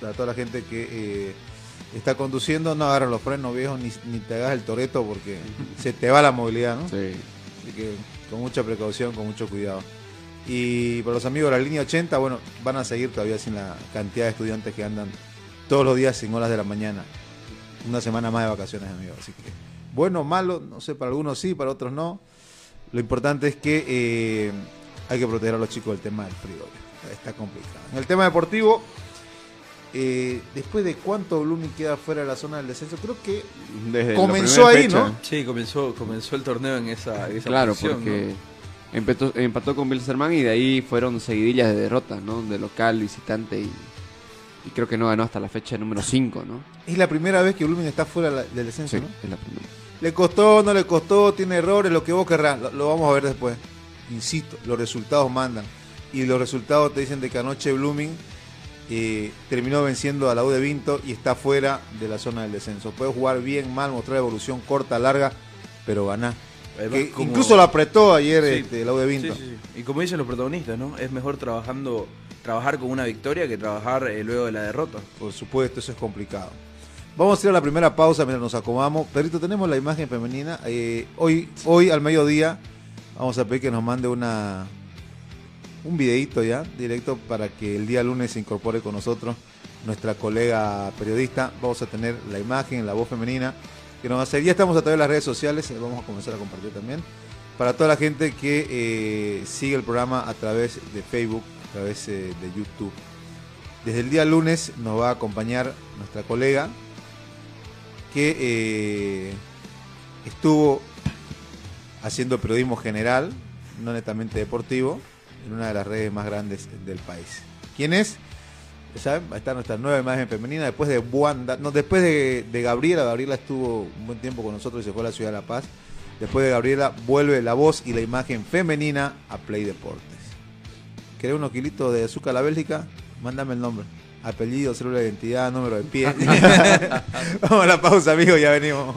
para toda la gente que eh, está conduciendo, no agarran los frenos viejos ni, ni te hagas el toreto porque se te va la movilidad, ¿no? Sí. Así que con mucha precaución, con mucho cuidado. Y para los amigos de la línea 80, bueno, van a seguir todavía sin la cantidad de estudiantes que andan todos los días sin horas de la mañana. Una semana más de vacaciones, amigos. Así que, bueno, malo, no sé, para algunos sí, para otros no. Lo importante es que eh, hay que proteger a los chicos del tema del frío. Está complicado. En el tema deportivo, eh, después de cuánto Blooming queda fuera de la zona del descenso, creo que Desde Comenzó ahí, fecha. ¿no? Sí, comenzó, comenzó el torneo en esa, esa Claro, posición, porque ¿no? empató, empató con Bilzerman y de ahí fueron seguidillas de derrotas, ¿no? De local, visitante y, y creo que no ganó hasta la fecha número 5, ¿no? es la primera vez que Blooming está fuera la- del descenso, Sí, ¿no? es la primera. Le costó, no le costó, tiene errores, lo que vos querrás, lo, lo vamos a ver después. Insisto, los resultados mandan. Y los resultados te dicen de que anoche Blooming eh, terminó venciendo a la U de Vinto y está fuera de la zona del descenso. Puede jugar bien, mal, mostrar evolución corta, larga, pero ganar. Además, Que como- Incluso lo apretó ayer Sí. este, la U de Vinto. Sí, sí, sí. Y como dicen los protagonistas, ¿no? Es mejor trabajando, trabajar con una victoria que trabajar eh, luego de la derrota. Por supuesto, eso es complicado. Vamos a ir a la primera pausa mientras nos acomodamos. Perito, tenemos la imagen femenina. Eh, hoy, hoy al mediodía vamos a pedir que nos mande una un videito ya, directo, para que el día lunes se incorpore con nosotros nuestra colega periodista. Vamos a tener la imagen, la voz femenina que nos va a hacer. Ya estamos a través de las redes sociales, eh, vamos a comenzar a compartir también. Para toda la gente que eh, sigue el programa a través de Facebook, a través eh, de YouTube. Desde el día lunes nos va a acompañar nuestra colega que estuvo haciendo periodismo general, no netamente deportivo, en una de las redes más grandes del país. ¿Quién es? Ya ¿Saben? Va a estar nuestra nueva imagen femenina después de Wanda, no, después de, de Gabriela. Gabriela estuvo un buen tiempo con nosotros y se fue a la ciudad de La Paz. Después de Gabriela vuelve la voz y la imagen femenina a Play Deportes. ¿Querés unos kilitos de azúcar a la Bélgica? Mándame el nombre. Apellido, célula de identidad, número de pie. Vamos a la pausa, amigos, ya venimos.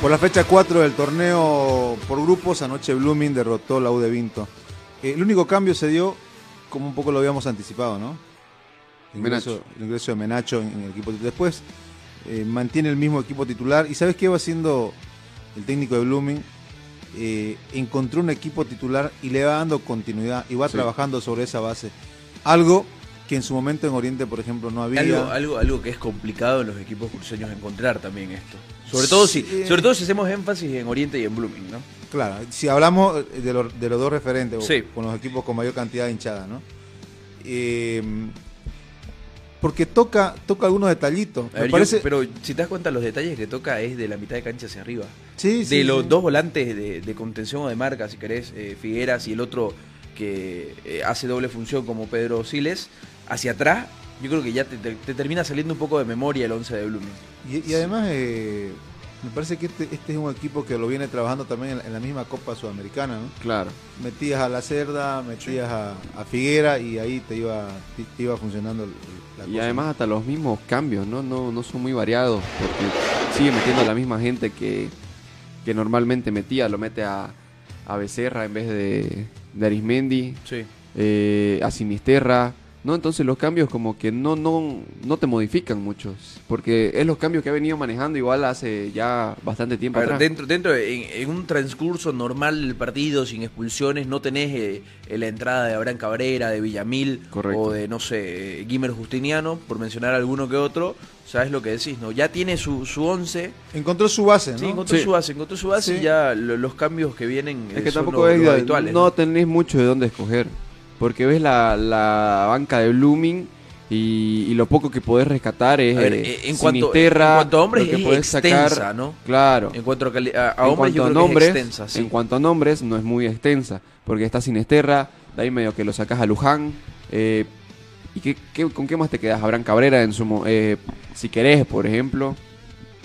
Por la fecha 4 del torneo por grupos, anoche Blooming derrotó la U de Vinto. Eh, el único cambio se dio, como un poco lo habíamos anticipado, ¿no? El ingreso, Menacho. el ingreso de Menacho en, en el equipo titular. Después eh, mantiene el mismo equipo titular. ¿Y sabes qué va haciendo el técnico de Blooming? Eh, encontró un equipo titular y le va dando continuidad y va Sí. trabajando sobre esa base. Algo que en su momento en Oriente, por ejemplo, no había. Algo, algo, algo que es complicado en los equipos cruceños encontrar también esto. Sobre todo si, Sí. sobre todo si hacemos énfasis en Oriente y en Blooming, ¿no? Claro, si hablamos de, lo- de los dos referentes, o Sí. con los equipos con mayor cantidad de hinchada, ¿no? Eh, porque toca, toca algunos detallitos. Me yo- parece. pero si te das cuenta, los detalles que toca es de la mitad de cancha hacia arriba. sí, de sí, los sí. dos volantes de, de contención o de marca, si querés, eh, Figueras y el otro que eh, hace doble función como Pedro Siles, hacia atrás, yo creo que ya te, te- te termina saliendo un poco de memoria el 11 de Blooming. Y, y además, eh, Me parece que este, este es un equipo que lo viene trabajando también en, en la misma Copa Sudamericana, ¿no? Claro. Metías a la Cerda, metías a, a Figuera y ahí te iba, te, te iba funcionando la Y cosa. además hasta los mismos cambios, ¿no? No, no son muy variados, porque sigue metiendo a la misma gente que, que normalmente metía, lo mete a, a Becerra en vez de, de Arismendi, Sí. eh, a Sinisterra, ¿no? Entonces los cambios como que no, no, no te modifican muchos, porque es los cambios que ha venido manejando igual hace ya bastante tiempo A ver, atrás. dentro, dentro de- en, en un transcurso normal del partido, sin expulsiones, no tenés eh, eh, la entrada de Abraham Cabrera, de Villamil Correcto. o de, no sé, eh, Guimer Justiniano, por mencionar alguno que otro. Sabes lo que decís, ¿no? Ya tiene su, su once, Encontró su base, ¿no? sí, encontró Sí. su base, encontró su base Sí. y ya lo- los cambios que vienen Es eh, que son tampoco lo- es los de- habituales. no ¿no? tenés mucho de dónde escoger. Porque ves la, la banca de Blooming y, y lo poco que podés rescatar es ver, eh, eh, en cuanto- Sinisterra, en cuanto a hombres lo que es podés extensa, sacar. ¿no? Claro. En cuanto a, en hombres, cuanto yo a creo nombres, que es extensa, sí. en cuanto a nombres no es muy extensa, porque está Sinisterra, de ahí medio que lo sacas a Luján. eh, ¿Y qué, qué- con qué más te quedas? Abraham Cabrera en su mo- eh, si querés, por ejemplo.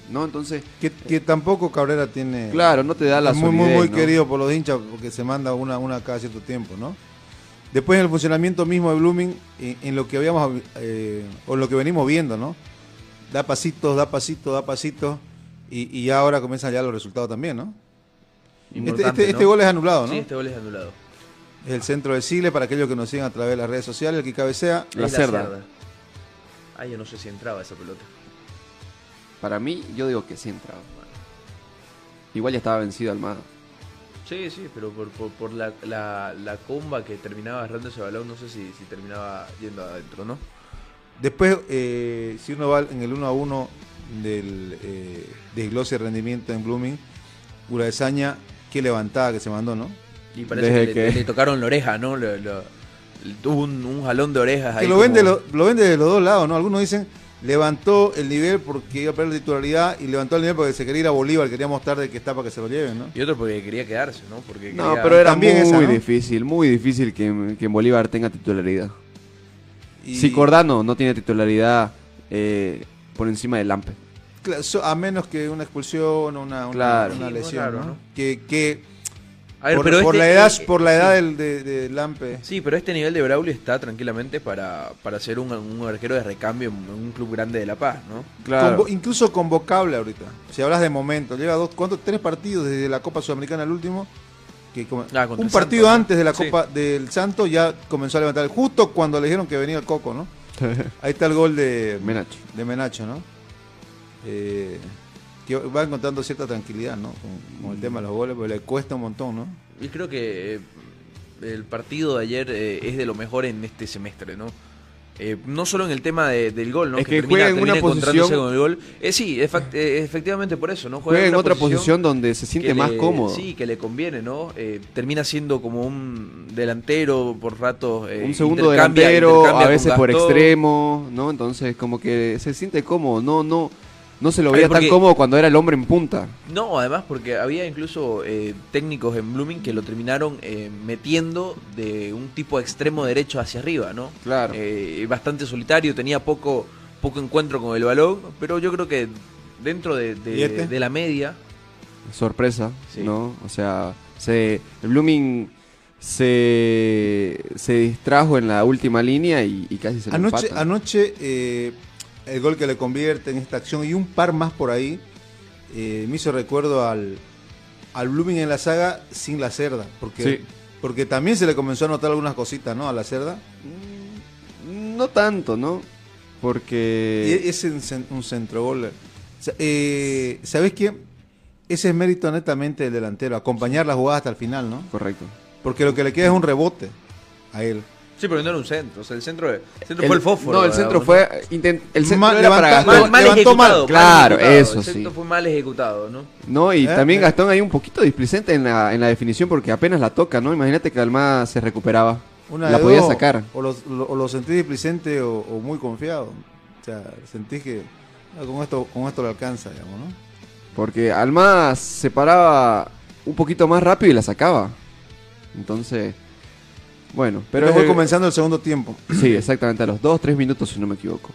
¿No? Entonces, Que, que tampoco Cabrera tiene... claro, no te da la es muy, muy, muy ¿no? querido por los hinchas porque se manda una, una cada cierto tiempo, ¿no? Después en el funcionamiento mismo de Blooming, en, en lo que habíamos, eh, o lo que venimos viendo, ¿no? Da pasitos, da pasitos, da pasitos, y, y ahora comienzan ya los resultados también, ¿no? Este, este, este gol es anulado, ¿no? Sí, este gol es anulado. Es el centro de Sigle para aquellos que nos siguen a través de las redes sociales, el que cabecea. La Es cerda. Ah, yo no sé si entraba esa pelota. Para mí, yo digo que sí entraba. Igual ya estaba vencido Almada. Sí, sí, pero por, por, por la, la, la comba que terminaba agarrando ese balón, no sé si, si terminaba yendo adentro, ¿no? Después, eh, si uno va en el 1 a 1 del eh, desglose de rendimiento en Blooming, Uraesaña, qué levantada que se mandó, ¿no? Y parece Desde que, le- que- le, tocaron la oreja, ¿no? Lo- tuvo un, un jalón de orejas ahí. Que lo vende, lo vende de los dos lados, ¿no? Algunos dicen levantó el nivel porque iba a perder la titularidad y levantó el nivel porque se quería ir a Bolívar, quería mostrar de que está para que se lo lleven, ¿no? Y otro porque quería quedarse, ¿no? Porque No, quería- pero era muy esa, ¿no? difícil, muy difícil que, que en Bolívar tenga titularidad. Y- Si Cordano no tiene titularidad eh, por encima del Lampe. A menos que una expulsión o una, una, Claro. una Sí, muy lesión, ¿no? ¿no? Que, que A ver, por, pero por este- la edad, eh, por la sí. edad del, de, de Lampe. Sí, pero este nivel de Braulio está tranquilamente para, para ser un, un arquero de recambio en un club grande de La Paz, ¿no? Convo- incluso convocable ahorita. Si hablas de momento, lleva dos, ¿cuántos? Tres partidos desde la Copa Sudamericana el último. Que como- Ah, un partido antes de la Sí. Copa del Santo ya comenzó a levantar. Justo cuando le dijeron que venía el Coco, ¿no? Ahí está el gol de Menacho. de Menacho, ¿no? Eh, va encontrando cierta tranquilidad, ¿no? Con, con el tema de los goles, porque le cuesta un montón, ¿no? Y creo que eh, el partido de ayer eh, es de lo mejor en este semestre, ¿no? Eh, no solo en el tema de- del gol, ¿no? Es que juega en una encontrándose posición- con el gol. Eh, sí, eh, efectivamente por eso, ¿no? Juega en otra posición donde se siente que más le- cómodo. Sí, que le conviene, ¿no? Eh, termina siendo como un delantero por ratos. eh, un segundo intercambia- delantero, intercambia a veces por extremo, ¿no? Entonces como que se siente cómodo, no, no, no se lo veía porque- tan cómodo cuando era el hombre en punta. No, además porque había incluso eh, técnicos en Blooming que lo terminaron eh, metiendo de un tipo extremo derecho hacia arriba, ¿no? Claro. Eh, bastante solitario, tenía poco, poco encuentro con el balón, pero yo creo que dentro de, de- ¿Y este? de la media, sorpresa, Sí. ¿no? O sea, se, el Blooming se, se distrajo en la última línea y, y casi se lo Anoche, anoche eh, el gol que le convierte en esta acción y un par más por ahí eh, me hizo recuerdo al, al Blooming en la saga sin la cerda, porque, Sí. porque también se le comenzó a notar algunas cositas, ¿no? A la cerda. Mm, No tanto, ¿no? Porque... Y es un centro gol. Eh, ¿Sabes qué? Ese es mérito netamente del delantero, acompañar la jugada hasta el final, ¿no? Correcto. Porque lo que le queda es un rebote a él. Sí, pero no era un centro, o sea, el centro, el centro El- fue el fósforo. No, el ¿verdad? centro fue... intent- el centro Ma- era para Gastón. mal, mal ejecutado, mal. mal Claro, ejecutado, eso el centro sí. fue mal ejecutado, ¿no? No, y ¿Eh? también ¿Eh? Gastón ahí un poquito displicente en la, en la definición porque apenas la toca, ¿no? Imagínate que Almada se recuperaba. Una la podía dos, sacar. O lo, lo- o lo sentís displicente o, o muy confiado. O sea, sentís que ah, con esto, con esto le alcanza, digamos, ¿no? Porque Almada se paraba un poquito más rápido y la sacaba. Entonces, bueno, pero... Eh, comenzando el segundo tiempo. Sí, exactamente, a los 2, 3 minutos si no me equivoco.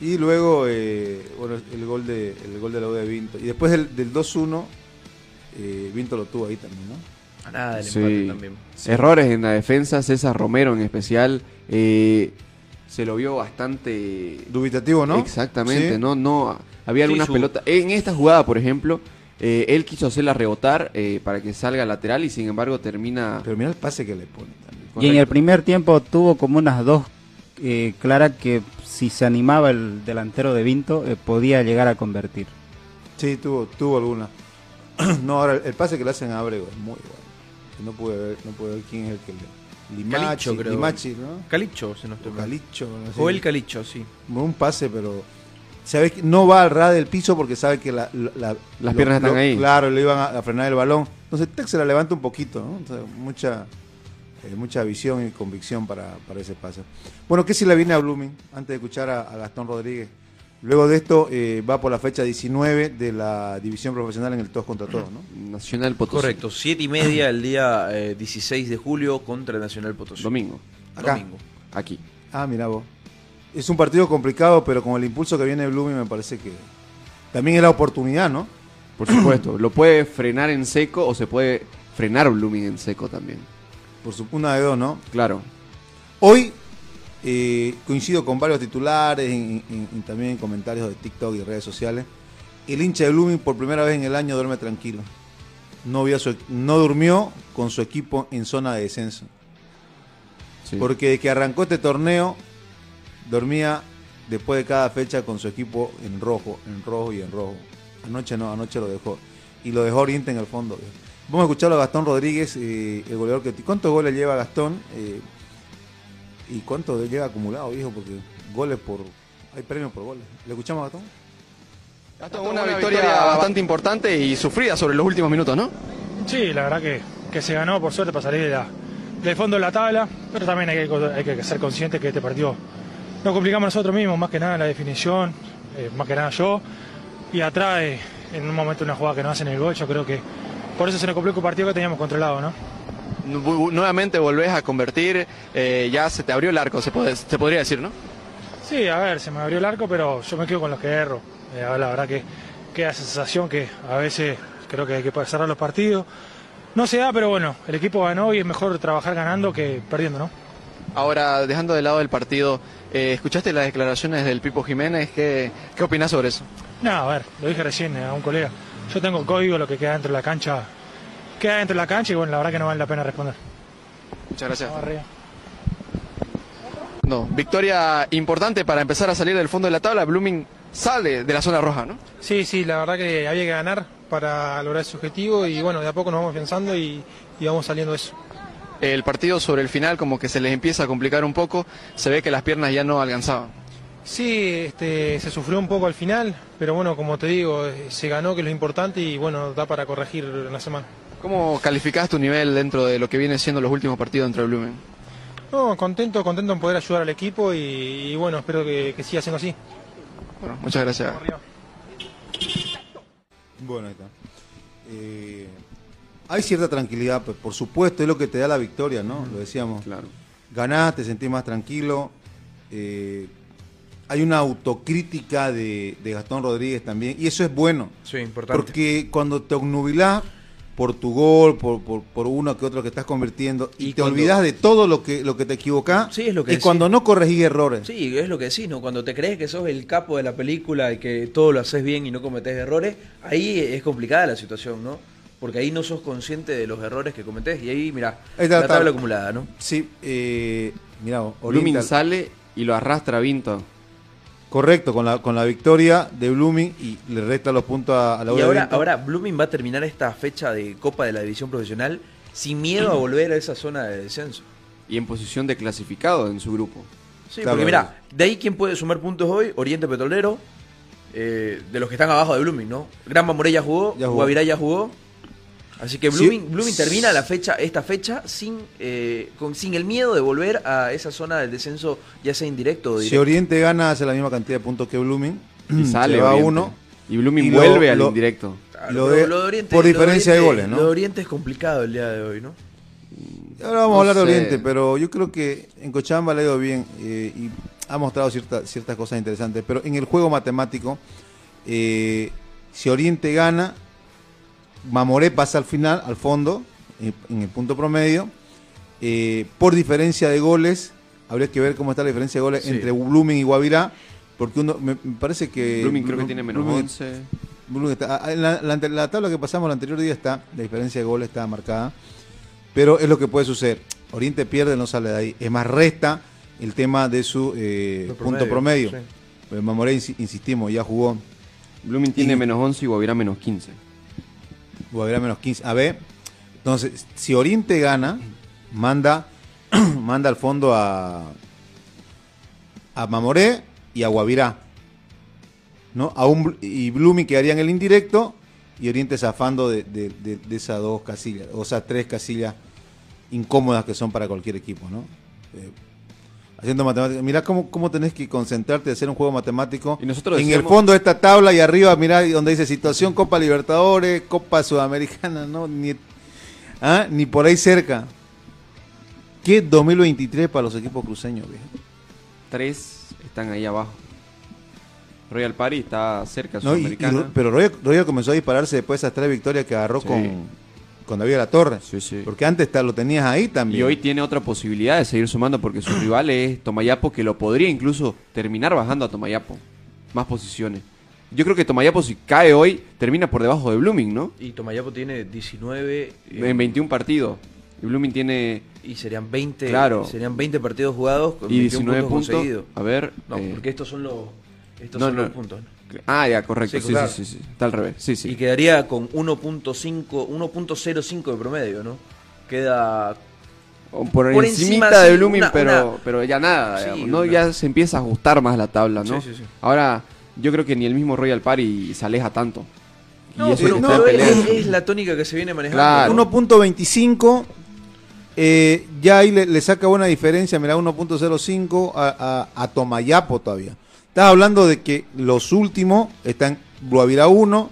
Y luego, eh, bueno, el gol de el gol de la U de Vinto. Y después del, del 2-1, eh, Vinto lo tuvo ahí también, ¿no? A nada del Sí. empate también. Errores en la defensa, César Romero en especial, eh, se lo vio bastante... Dubitativo, ¿no? Exactamente, Sí. no, no, había Sí, algunas su- pelotas. En esta jugada, por ejemplo, eh, él quiso hacerla rebotar eh, para que salga lateral y sin embargo termina... Pero mira el pase que le pone también. Y en el primer tiempo tuvo como unas dos eh, claras que si se animaba el delantero de Vinto eh, podía llegar a convertir. Sí, tuvo, tuvo alguna. no, ahora el, pase que le hacen a Abrego es muy bueno. No pude ver, no pude ver quién es el que le. Limachi, Calicho, creo. Limachi, ¿no? Calicho, se nos O tocó. Calicho. no sé. O el Calicho, sí. un pase, pero sabes que no va al ras del piso porque sabe que la, la- la- Las piernas están ahí. Claro, le iban a, a frenar el balón. Entonces Tec se la levanta un poquito, ¿no? Entonces, mucha eh, mucha visión y convicción para, para ese pase. Bueno, ¿qué si le viene a Blooming antes de escuchar a, a Gastón Rodríguez? Luego de esto eh, va por la fecha 19 de la división profesional en el todos contra todos, ¿no? Nacional Potosí. Correcto, siete y media el día eh, 16 de julio contra Nacional Potosí. Domingo, Acá. Domingo. aquí. Ah, mira vos. Es un partido complicado, pero con el impulso que viene Blooming me parece que también es la oportunidad, ¿no? Por supuesto, lo puede frenar en seco o se puede frenar Blooming en seco también. Por su, una de dos, ¿no? Claro. Hoy eh, coincido con varios titulares y, y- y también en comentarios de TikTok y redes sociales. El hincha de Blooming por primera vez en el año duerme tranquilo. No, vio a su- no durmió con su equipo en zona de descenso. sí. Porque desde que arrancó este torneo, dormía después de cada fecha con su equipo en rojo, en rojo y en rojo. Anoche no, anoche lo dejó. Y lo dejó Oriente en el fondo. Vamos a escucharlo a Gastón Rodríguez, eh, el goleador que... ¿Cuántos goles lleva Gastón? Eh, ¿Y cuánto lleva acumulado, viejo? Porque goles por... Hay premios por goles. ¿Le escuchamos a Gastón? Gastón, una, victoria, bastante importante y sufrida sobre los últimos minutos, ¿no? Sí, la verdad que, que se ganó por suerte para salir de la- del fondo de la tabla, pero también hay que, hay que ser consciente que este partido nos complicamos nosotros mismos, más que nada en la definición, eh, más que nada yo, y atrás eh, en un momento una jugada que no hacen el gol, yo creo que por eso se nos complicó un partido que teníamos controlado, ¿no? Nu- Nuevamente volvés a convertir, eh, ya se te abrió el arco, se, puede- se podría decir, ¿no? Sí, a ver, se me abrió el arco, pero yo me quedo con los que erro. Eh, la verdad que queda esa sensación que a veces creo que hay que cerrar los partidos. No se da, pero bueno, el equipo ganó y es mejor trabajar ganando que perdiendo, ¿no? Ahora, dejando de lado el partido, eh, ¿escuchaste las declaraciones del Pipo Jiménez? ¿Qué, qué opinás sobre eso? No, a ver, lo dije recién a un colega. Yo tengo código, lo que queda dentro de la cancha, queda dentro de la cancha y bueno, la verdad que no vale la pena responder. Muchas gracias. No, victoria importante para empezar a salir del fondo de la tabla. Blooming sale de la zona roja, ¿no? Sí, sí, la verdad que había que ganar para lograr ese objetivo y bueno, de a poco nos vamos pensando y, y vamos saliendo de eso. El partido sobre el final como que se les empieza a complicar un poco, se ve que las piernas ya no alcanzaban. Sí, este, se sufrió un poco al final, pero bueno, como te digo, se ganó, que es lo importante y bueno, da para corregir en la semana. ¿Cómo calificás tu nivel dentro de lo que vienen siendo los últimos partidos dentro de Blooming? No, contento, contento en poder ayudar al equipo y, y bueno, espero que, que siga siendo así. Bueno, muchas gracias. Bueno, ahí está. Eh, hay cierta tranquilidad, pues, por supuesto, es lo que te da la victoria, ¿no? Lo decíamos. Claro. Ganás, te sentís más tranquilo. eh, hay una autocrítica de, de Gastón Rodríguez también, y eso es bueno. Sí, importante. Porque cuando te obnubilás por tu gol, por, por, por uno que otro que estás convirtiendo, y, Y te cuando- olvidas de todo lo que, lo que te equivocás, Sí, es lo que y decís. cuando no corregís errores. Sí, es lo que decís, ¿no? Cuando te crees que sos el capo de la película y que todo lo haces bien y no cometés errores, ahí es complicada la situación, ¿no? Porque ahí no sos consciente de los errores que cometés y ahí, mira, Ahí está, la está. tabla acumulada, ¿no? Sí, eh, mira, Blooming sale y lo arrastra Vinto. Correcto, con la, con la victoria de Blooming y le resta los puntos a, a la Y de ahora, Vinto. ahora Blooming va a terminar esta fecha de Copa de la División Profesional sin miedo a volver a esa zona de descenso. Y en posición de clasificado en su grupo. Sí, Claro. porque mira, de ahí quién puede sumar puntos hoy, Oriente Petrolero, eh, de los que están abajo de Blooming, ¿no? Gran Morella jugó, Ya jugó. Guavirá ya jugó. Así que Sí. Blooming, termina la fecha, esta fecha sin, eh, con, sin el miedo de volver a esa zona del descenso, ya sea indirecto o Si directo. Oriente gana, hace la misma cantidad de puntos que Blooming. Y sale se va a Oriente. uno. Y Blooming Y lo- vuelve al lo- indirecto. Lo de- por lo diferencia de Oriente- goles, ¿no? Lo de Oriente es complicado el día de hoy, ¿no? Ahora vamos No a hablar de sé. Oriente, pero yo creo que en Cochabamba le ha ido bien. eh, y ha mostrado cierta- ciertas cosas interesantes, pero en el juego matemático, eh, si Oriente gana, Mamoré pasa al final, al fondo, en, en el punto promedio. Eh, por diferencia de goles, habría que ver cómo está la diferencia de goles Sí. entre Blooming y Guavirá, porque uno me, me parece que... Blooming creo que tiene menos Blooming- 11. Blooming está- ah, en la, la ante- la tabla que pasamos el anterior día está, la diferencia de goles está marcada, pero es lo que puede suceder. Oriente pierde, no sale de ahí. Es más, resta el tema de su eh, punto promedio. Pues Mamoré, insi- insistimos, ya jugó Blooming tiene Y- menos 11 y Guavirá menos 15. Guavirá menos 15. A ver, entonces, si Oriente gana, manda, manda al fondo a, a Mamoré y a Guavirá. ¿no? A un, y Blooming quedaría en el indirecto y Oriente zafando de, esas dos casillas, o sea, tres casillas incómodas que son para cualquier equipo, ¿no? Eh, haciendo matemáticas. Mirá cómo, cómo tenés que concentrarte de hacer un juego matemático. Y nosotros en el fondo de esta tabla y arriba, mirá donde dice situación Copa Libertadores, Copa Sudamericana, ¿no? Ni, ¿ah? Ni por ahí cerca. ¿Qué 2023 para los equipos cruceños, viejo? Tres están ahí abajo. Royal Party está cerca, ¿No? Y- y- Sudamericana. pero Royal, Royal comenzó a dispararse después de esas tres victorias que agarró Sí. con, con David La Torre. Sí, sí. Porque antes lo tenías ahí también. Y hoy tiene otra posibilidad de seguir sumando porque su rival es Tomayapo, que lo podría incluso terminar bajando a Tomayapo. Más posiciones. Yo creo que Tomayapo, si cae hoy, termina por debajo de Blooming, ¿no? Y Tomayapo tiene 19 eh, En 21 partidos. Y Blooming tiene. y serían 20, Claro. serían 20 partidos jugados con Y 21 19 puntos. A ver. No, eh, porque estos son los estos no, son no. los puntos. ¿no? Ah, ya, correcto. Sí, Sí, claro. sí, sí, sí. Está al revés. Sí, sí. Y quedaría con 1.5 1.05 de promedio, ¿no? Queda Por, Por encimita encima, de Blooming, una- pero, una- pero ya nada. Sí, digamos, ¿no? una- Ya se empieza a ajustar más la tabla, ¿no? Sí, sí, sí. Ahora, yo creo que ni el mismo Royal Party se aleja tanto. No, y eso pero, no, es, es la tónica que se viene manejando. Claro. ¿no? 1.25, eh, ya ahí le, le saca buena diferencia, mira, 1.05 a, a, a Tomayapo todavía. Estás hablando de que los últimos están Guavirá 1,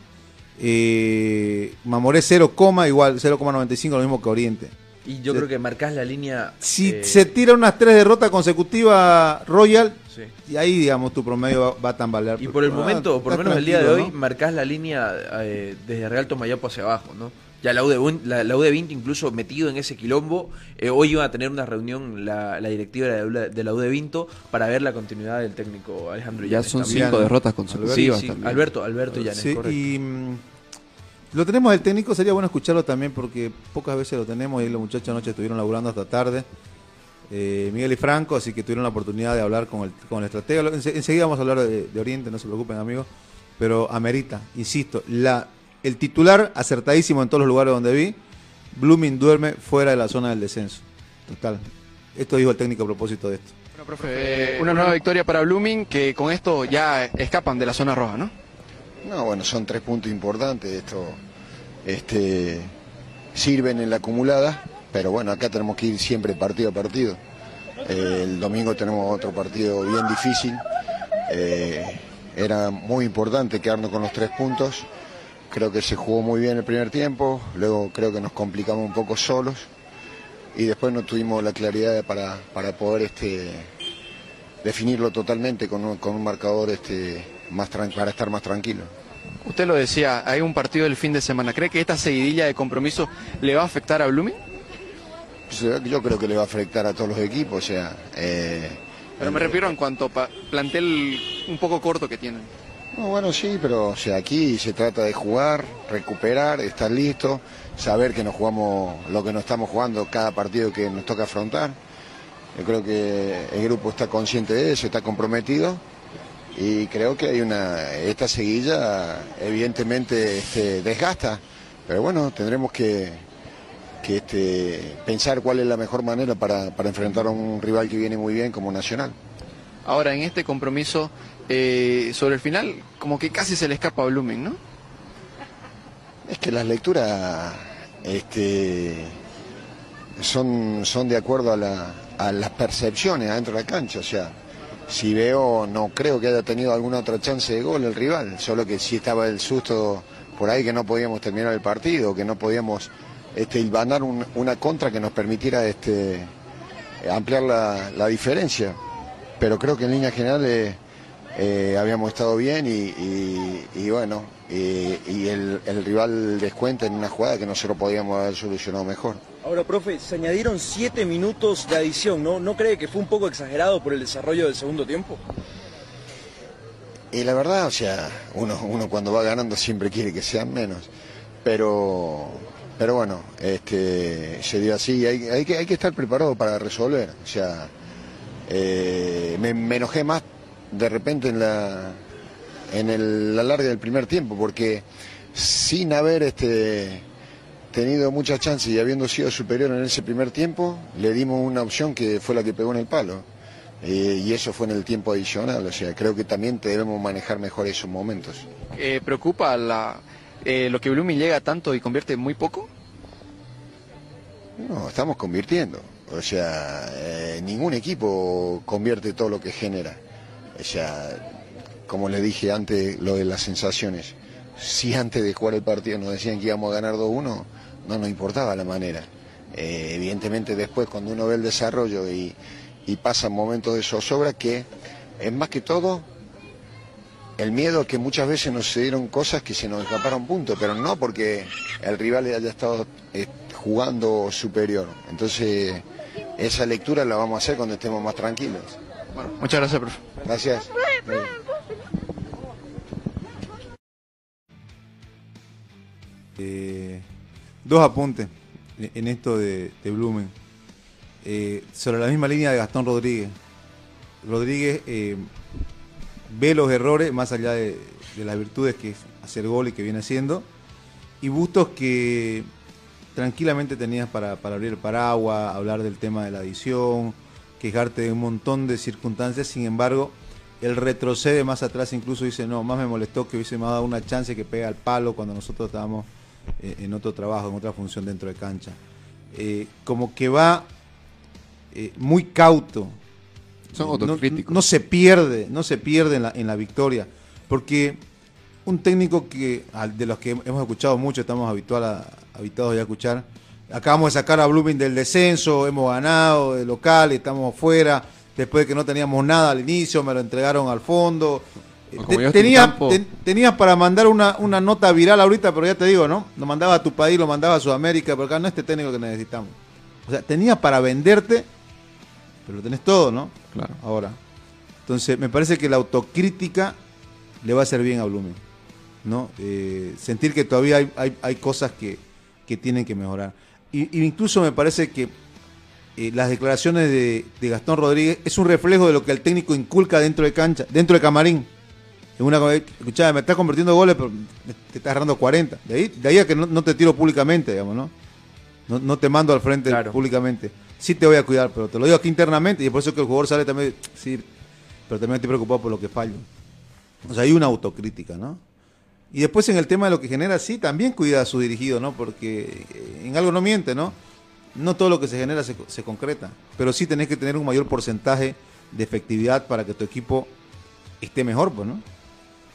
eh, Mamoré 0, igual 0,95, lo mismo que Oriente. Y yo creo que marcás la línea. Si eh, se tira unas tres derrotas consecutivas Royal, sí. y ahí, digamos, tu promedio va, va a tambalear. Y por el Ah, momento, o por lo menos el día de hoy, ¿no? marcás la línea eh, desde Real Tomayapo hacia abajo, ¿no? Ya la UD, la, la UD20 incluso metido en ese quilombo, eh, hoy iba a tener una reunión la, la directiva de la, de la UD20 para ver la continuidad del técnico Alejandro Ya Llanes son también. cinco derrotas Sí, consecutivas sí, también. Alberto, Alberto Llanes, Sí, correcto. y mm, lo tenemos del técnico, sería bueno escucharlo también porque pocas veces lo tenemos y los muchachos anoche estuvieron laburando hasta tarde. Eh, Miguel y Franco, así que tuvieron la oportunidad de hablar con el, con el estratega. Enseguida vamos a hablar de, de Oriente, no se preocupen amigos, pero amerita, insisto, la, el titular acertadísimo en todos los lugares donde vi, Blooming duerme fuera de la zona del descenso. Total. Esto dijo el técnico a propósito de esto. Bueno, profe, eh, una nueva victoria para Blooming que con esto ya escapan de la zona roja, ¿no? No, bueno, son tres puntos importantes. Esto este, sirven en la acumulada, pero bueno, acá tenemos que ir siempre partido a partido. Eh, el domingo tenemos otro partido bien difícil. Eh, era muy importante quedarnos con los tres puntos. Creo que se jugó muy bien el primer tiempo, luego creo que nos complicamos un poco solos y después no tuvimos la claridad para, para poder este, definirlo totalmente con un, con un marcador este, más para estar más tranquilo. Usted lo decía, hay un partido del fin de semana. ¿Cree que esta seguidilla de compromiso le va a afectar a Blooming? Pues, Yo creo que le va a afectar a todos los equipos, o sea, eh, Pero me refiero en cuanto a plantel un poco corto que tienen. No, bueno, sí, pero sea, aquí se trata de jugar, recuperar, estar listo, saber que nos jugamos lo que nos estamos jugando cada partido que nos toca afrontar. Yo creo que el grupo está consciente de eso, está comprometido y creo que hay una esta seguilla evidentemente este, desgasta, pero bueno, tendremos que, que este, pensar cuál es la mejor manera para, para enfrentar a un rival que viene muy bien como Nacional. Ahora, en este compromiso, eh, sobre el final, como que casi se le escapa a Blooming, ¿no? Es que las lecturas este, son, son de acuerdo a, la- a las percepciones adentro de la cancha. O sea, si veo, no creo que haya tenido alguna otra chance de gol el rival, solo que sí estaba el susto por ahí que no podíamos terminar el partido, que no podíamos este, un- una contra que nos permitiera este, ampliar la, la diferencia. pero creo que en líneas generales eh, habíamos estado bien y, y- y bueno, y, y el, el rival descuenta en una jugada que nosotros podíamos haber solucionado mejor. Ahora, profe, se añadieron siete minutos de adición, ¿no? ¿No cree que fue un poco exagerado por el desarrollo del segundo tiempo? Y la verdad, o sea, uno, uno cuando va ganando siempre quiere que sean menos. Pero, pero bueno, este, se dio así. Hay, hay, que, hay que estar preparado para resolver. O sea, eh, me, me enojé más de repente en la, en el, la larga del primer tiempo, porque sin haber este, tenido muchas chances y habiendo sido superior en ese primer tiempo, le dimos una opción que fue la que pegó en el palo. Eh, y eso fue en el tiempo adicional, o sea, creo que también debemos manejar mejor esos momentos. Eh, ¿Preocupa la, eh, lo que Blooming llega tanto y convierte muy poco? No, estamos convirtiendo. O sea, eh, ningún equipo convierte todo lo que genera. O sea, como le dije antes, lo de las sensaciones. Si antes de jugar el partido nos decían que íbamos a ganar 2-1, no nos importaba la manera. Eh, evidentemente después cuando uno ve el desarrollo y, y pasan momentos de zozobra que es más que todo el miedo que muchas veces nos sucedieron cosas que se nos escaparon puntos, pero no porque el rival haya estado eh, jugando superior. Entonces, esa lectura la vamos a hacer cuando estemos más tranquilos. Bueno, muchas gracias, profe. Gracias. Eh, dos apuntes en- esto de, de Blumen. Eh, sobre la misma línea de Gastón Rodríguez. Rodríguez eh, ve los errores más allá de, de las virtudes que es hacer gol y que viene haciendo. Y Bustos que tranquilamente tenías para, para abrir el paraguas, hablar del tema de la adición, quejarte de un montón de circunstancias. Sin embargo, él retrocede más atrás, incluso dice, no, más me molestó que hubiese dado una chance que pega al palo cuando nosotros estábamos eh, en otro trabajo, en otra función dentro de cancha. Eh, como que va eh, muy cauto. Son No- autocríticos. No, se pierde, no se pierde en la, en la victoria. Porque un técnico que de los que hemos escuchado mucho, estamos habitual a- habituados ya a escuchar. Acabamos de sacar a Blooming del descenso, hemos ganado de local, estamos fuera. Después de que no teníamos nada al inicio, me lo entregaron al fondo. Te- ten- tenías para mandar una, una nota viral ahorita, pero ya te digo, ¿no? Lo mandaba a tu país, lo mandaba a Sudamérica, pero acá no es este técnico que necesitamos. O sea, tenías para venderte, pero lo tenés todo, ¿no? Claro. Ahora. Entonces, me parece que la autocrítica le va a hacer bien a Blumen. ¿no? Eh, sentir que todavía hay, hay, hay cosas que, que tienen que mejorar. Y, y incluso me parece que eh, las declaraciones de, de Gastón Rodríguez es un reflejo de lo que el técnico inculca dentro de cancha, dentro de camarín. En una, escuchá, me estás convirtiendo goles, pero te estás agarrando 40. De ahí, de ahí a que no, no te tiro públicamente, digamos, ¿no? No, no te mando al frente Claro. públicamente. Sí te voy a cuidar, pero te lo digo aquí internamente y es por eso que el jugador sale también, sí, pero también estoy preocupado por lo que fallo. O sea, hay una autocrítica, ¿no? Y después en el tema de lo que genera, sí, también cuida a su dirigido, ¿no? Porque eh, en algo no miente, ¿no? No todo lo que se genera se, se concreta, pero sí tenés que tener un mayor porcentaje de efectividad para que tu equipo esté mejor, pues, ¿no?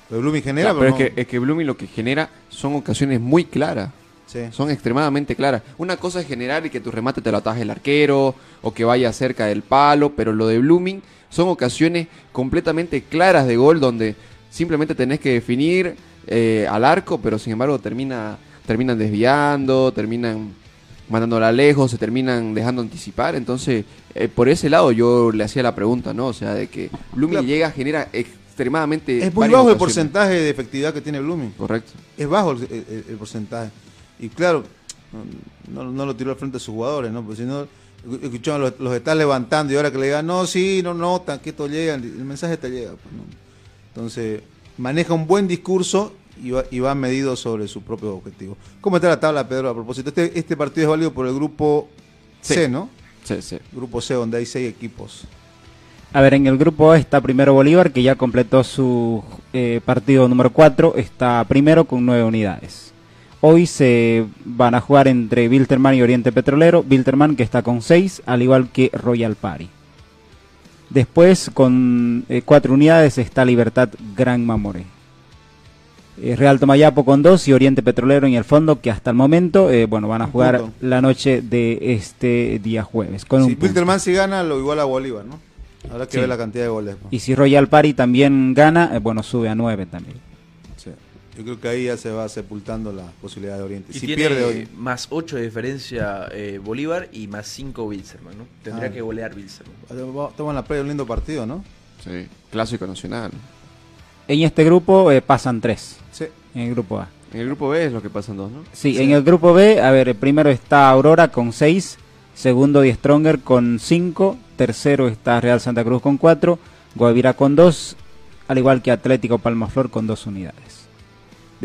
Pero Blooming genera, Claro, pero es pero, que, es que Blooming lo que genera son ocasiones muy claras. Sí. Son extremadamente claras. Una cosa es generar y que tu remate te lo ataje el arquero o que vaya cerca del palo, pero lo de Blooming son ocasiones completamente claras de gol donde simplemente tenés que definir eh, al arco, pero sin embargo termina, terminan desviando, terminan mandándola lejos, se terminan dejando anticipar. Entonces, eh, por ese lado yo le hacía la pregunta, ¿no? O sea, de que Blooming Claro. llega, genera extremadamente... es muy bajo el porcentaje de efectividad que tiene Blooming. Correcto. Es bajo el, el- el porcentaje. Y claro, no, no- no lo tiró al frente de sus jugadores, ¿no? Porque si no, escuchaban, los, los están levantando y ahora que le digan, no, sí, no notan, que esto llega, el mensaje te llega. pues, ¿no? Entonces, maneja un buen discurso y va, y va medido sobre su propio objetivo. ¿Cómo está la tabla, Pedro? A propósito, este, este partido es válido por el grupo C. ¿no? Sí, sí. Grupo C, donde hay seis equipos. A ver, en el grupo A está primero Bolívar, que ya completó su eh, partido número 4, está primero con nueve unidades. Hoy se van a jugar entre Wilterman y Oriente Petrolero, Wilterman que está con 6, al igual que Royal Party. Después con eh, cuatro unidades está Libertad Gran Mamoré. Eh, Real Tomayapo con 2 y Oriente Petrolero en el fondo, que hasta el momento eh, bueno van a Un jugar punto. la noche de este día jueves. Con Si. Wilterman si gana, lo igual a Bolívar, ¿no? Habrá que Sí. ver la cantidad de goles. Y si Royal Party también gana, bueno, sube a 9 también. Yo creo que ahí ya se va sepultando la posibilidad de Oriente. Y si tiene pierde hoy. más 8 de diferencia eh, Bolívar y más 5 Wilserman, ¿no? Tendría Ah. que golear Wilserman. Estamos en la playa, un lindo partido, ¿no? Sí, clásico nacional. En este grupo eh, pasan 3. Sí. En el grupo A. En el grupo B es lo que pasan dos, ¿no? Sí, en el grupo B, a ver, el primero está Aurora con 6, segundo Die Stronger con 5, tercero está Real Santa Cruz con 4, Guavira con 2, al igual que Atlético Palmaflor con 2 unidades.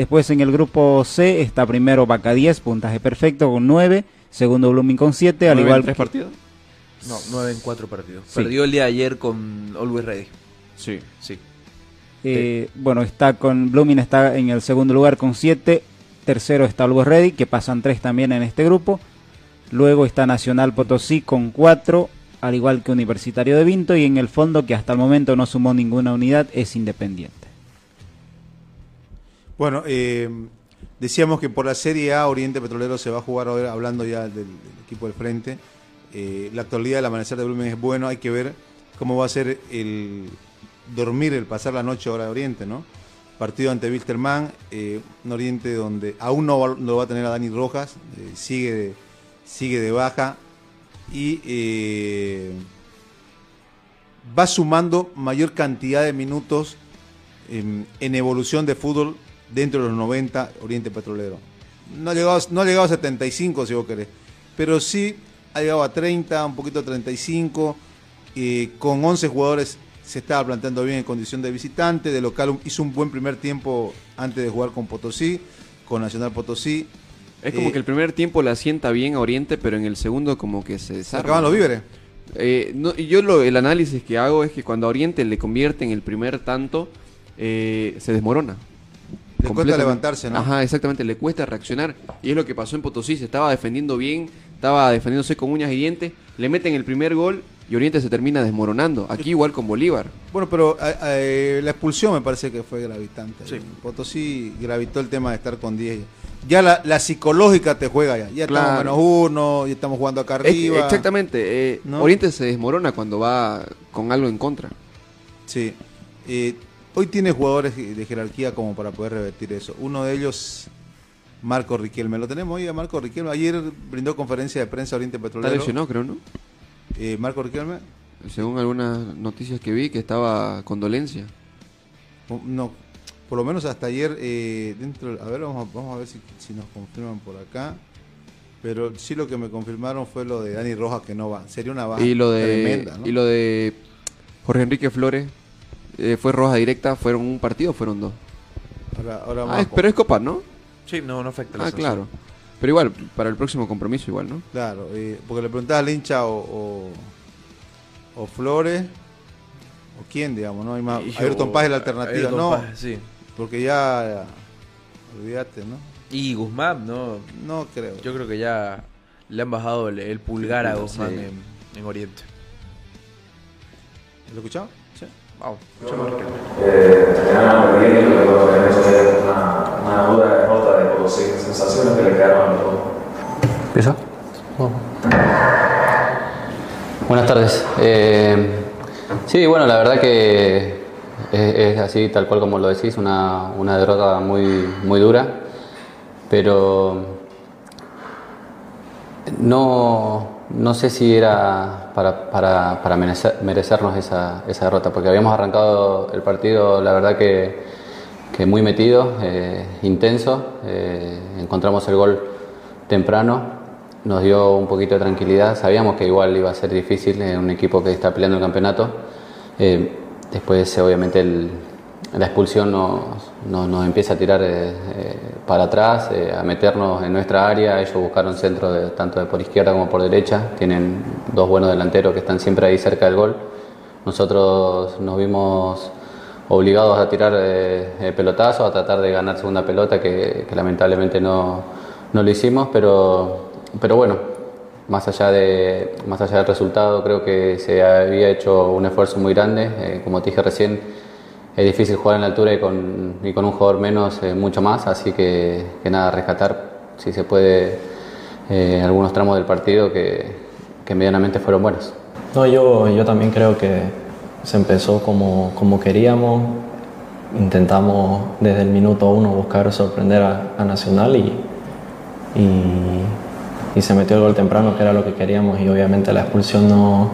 Después en el grupo C está primero Vaca 10, puntaje perfecto con 9, segundo Blooming con 7, al ¿Nueve en igual tres que- partidos? No, 9 en 4 partidos. Sí. Perdió el día de ayer con Always Ready. Sí. Sí. Eh, bueno, está con Blooming está en el segundo lugar con 7, tercero está Always Ready, que pasan 3 también en este grupo. Luego está Nacional Potosí con 4, al igual que Universitario de Vinto, y en el fondo, que hasta el momento no sumó ninguna unidad, es Independiente. Bueno, eh, decíamos que por la Serie A Oriente Petrolero se va a jugar ahora, hablando ya del, equipo del frente. Eh, la actualidad del amanecer de Blumen es bueno, hay que ver cómo va a ser el dormir, el pasar la noche ahora de Oriente, ¿no? Partido ante Wilterman, eh, un Oriente donde aún no va, no va a tener a Dani Rojas, eh, sigue, de, sigue de baja y va sumando mayor cantidad de minutos en evolución de fútbol dentro de los 90 Oriente Petrolero. No ha llegado, no ha llegado a 75 si vos querés, pero sí ha llegado a 30, un poquito a 35, eh, con 11 jugadores se estaba planteando bien en condición de visitante, de local hizo un buen primer tiempo antes de jugar con Potosí, con Nacional Potosí. Es como Eh, que el primer tiempo la sienta bien a Oriente, pero en el segundo como que se desarma. acaban los víveres. Eh, no, yo lo, el análisis que hago es que cuando a Oriente le convierte en el primer tanto, eh, se desmorona. Le cuesta levantarse, ¿no? Ajá, exactamente, le cuesta reaccionar. Y es lo que pasó en Potosí, se estaba defendiendo bien, estaba defendiéndose con uñas y dientes, le meten el primer gol y Oriente se termina desmoronando. Aquí igual con Bolívar. Bueno, pero eh, eh, la expulsión me parece que fue gravitante. Potosí gravitó el tema de estar con 10. Ya la, la psicológica te juega ya. Ya estamos Claro. menos uno, ya estamos jugando acá Es- arriba. exactamente, eh, ¿No? Oriente se desmorona cuando va con algo en contra. Sí. Eh, hoy tiene jugadores de jerarquía como para poder revertir eso. Uno de ellos, Marco Riquelme. Lo tenemos hoy a Marco Riquelme. Ayer brindó conferencia de prensa a Oriente Está Petrolero. lesionado, creo, ¿no? Eh, Marco Riquelme. Según algunas noticias que vi, que estaba con dolencia. No, por lo menos hasta ayer, eh, dentro, a ver, vamos a, vamos a ver si, si nos confirman por acá. Pero sí lo que me confirmaron fue lo de Dani Rojas que no va. Sería una baja Y lo de tremenda, ¿no? y lo de Jorge Enrique Flores eh, fue roja directa, fueron un partido, o fueron dos. Ahora, ahora Ah, es- pero es Copa, ¿no? Sí, no, no afecta la Ah, sanción. claro. Pero igual, para el próximo compromiso igual, ¿no? Claro, eh, porque le preguntaba al hincha o, o, o Flores o quién, digamos, ¿no? Hay más. Y yo- Ayrton Paz es la alternativa, Ayrton no. Paz, sí. Porque ya. Olvídate, ¿no? Y Guzmán, no. No creo. Yo creo que ya le han bajado el, el pulgar a Sí. Guzmán en, en Oriente. ¿Lo escuchaba? Sí. Vamos, escuchamos. Eh, terminaron perdiendo, luego también fue una, una dura derrota de Potosí, sensaciones que le quedaron a los dos. ¿Empieza? Buenas tardes. Eh, sí, bueno, la verdad que es, es así, tal cual como lo decís, una, una derrota muy, muy dura, pero no, no sé si era para, para, para merecer- merecernos esa, derrota, porque habíamos arrancado el partido, la verdad que, que muy metido, eh, intenso, eh, encontramos el gol temprano, nos dio un poquito de tranquilidad, sabíamos que igual iba a ser difícil en un equipo que está peleando el campeonato, Eh, después obviamente el- la expulsión nos, nos, nos empieza a tirar eh, eh, para atrás, eh, a meternos en nuestra área. Ellos buscaron centro de, tanto de por izquierda como por derecha. Tienen dos buenos delanteros que están siempre ahí cerca del gol. Nosotros nos vimos obligados a tirar eh, pelotazos, a tratar de ganar segunda pelota, que, lamentablemente no, no lo hicimos, pero, pero bueno, más allá, de, más allá del resultado, creo que se había hecho un esfuerzo muy grande. Como dije recién, es difícil jugar en la altura y con, y con un jugador menos eh, mucho más, así que, nada, rescatar si se puede eh, algunos tramos del partido que, que medianamente fueron buenos. No, yo, yo también creo que, se empezó como, como queríamos, intentamos desde el minuto uno buscar sorprender a, a Nacional y, y, y se metió el gol temprano, que era lo que queríamos, y obviamente la expulsión no,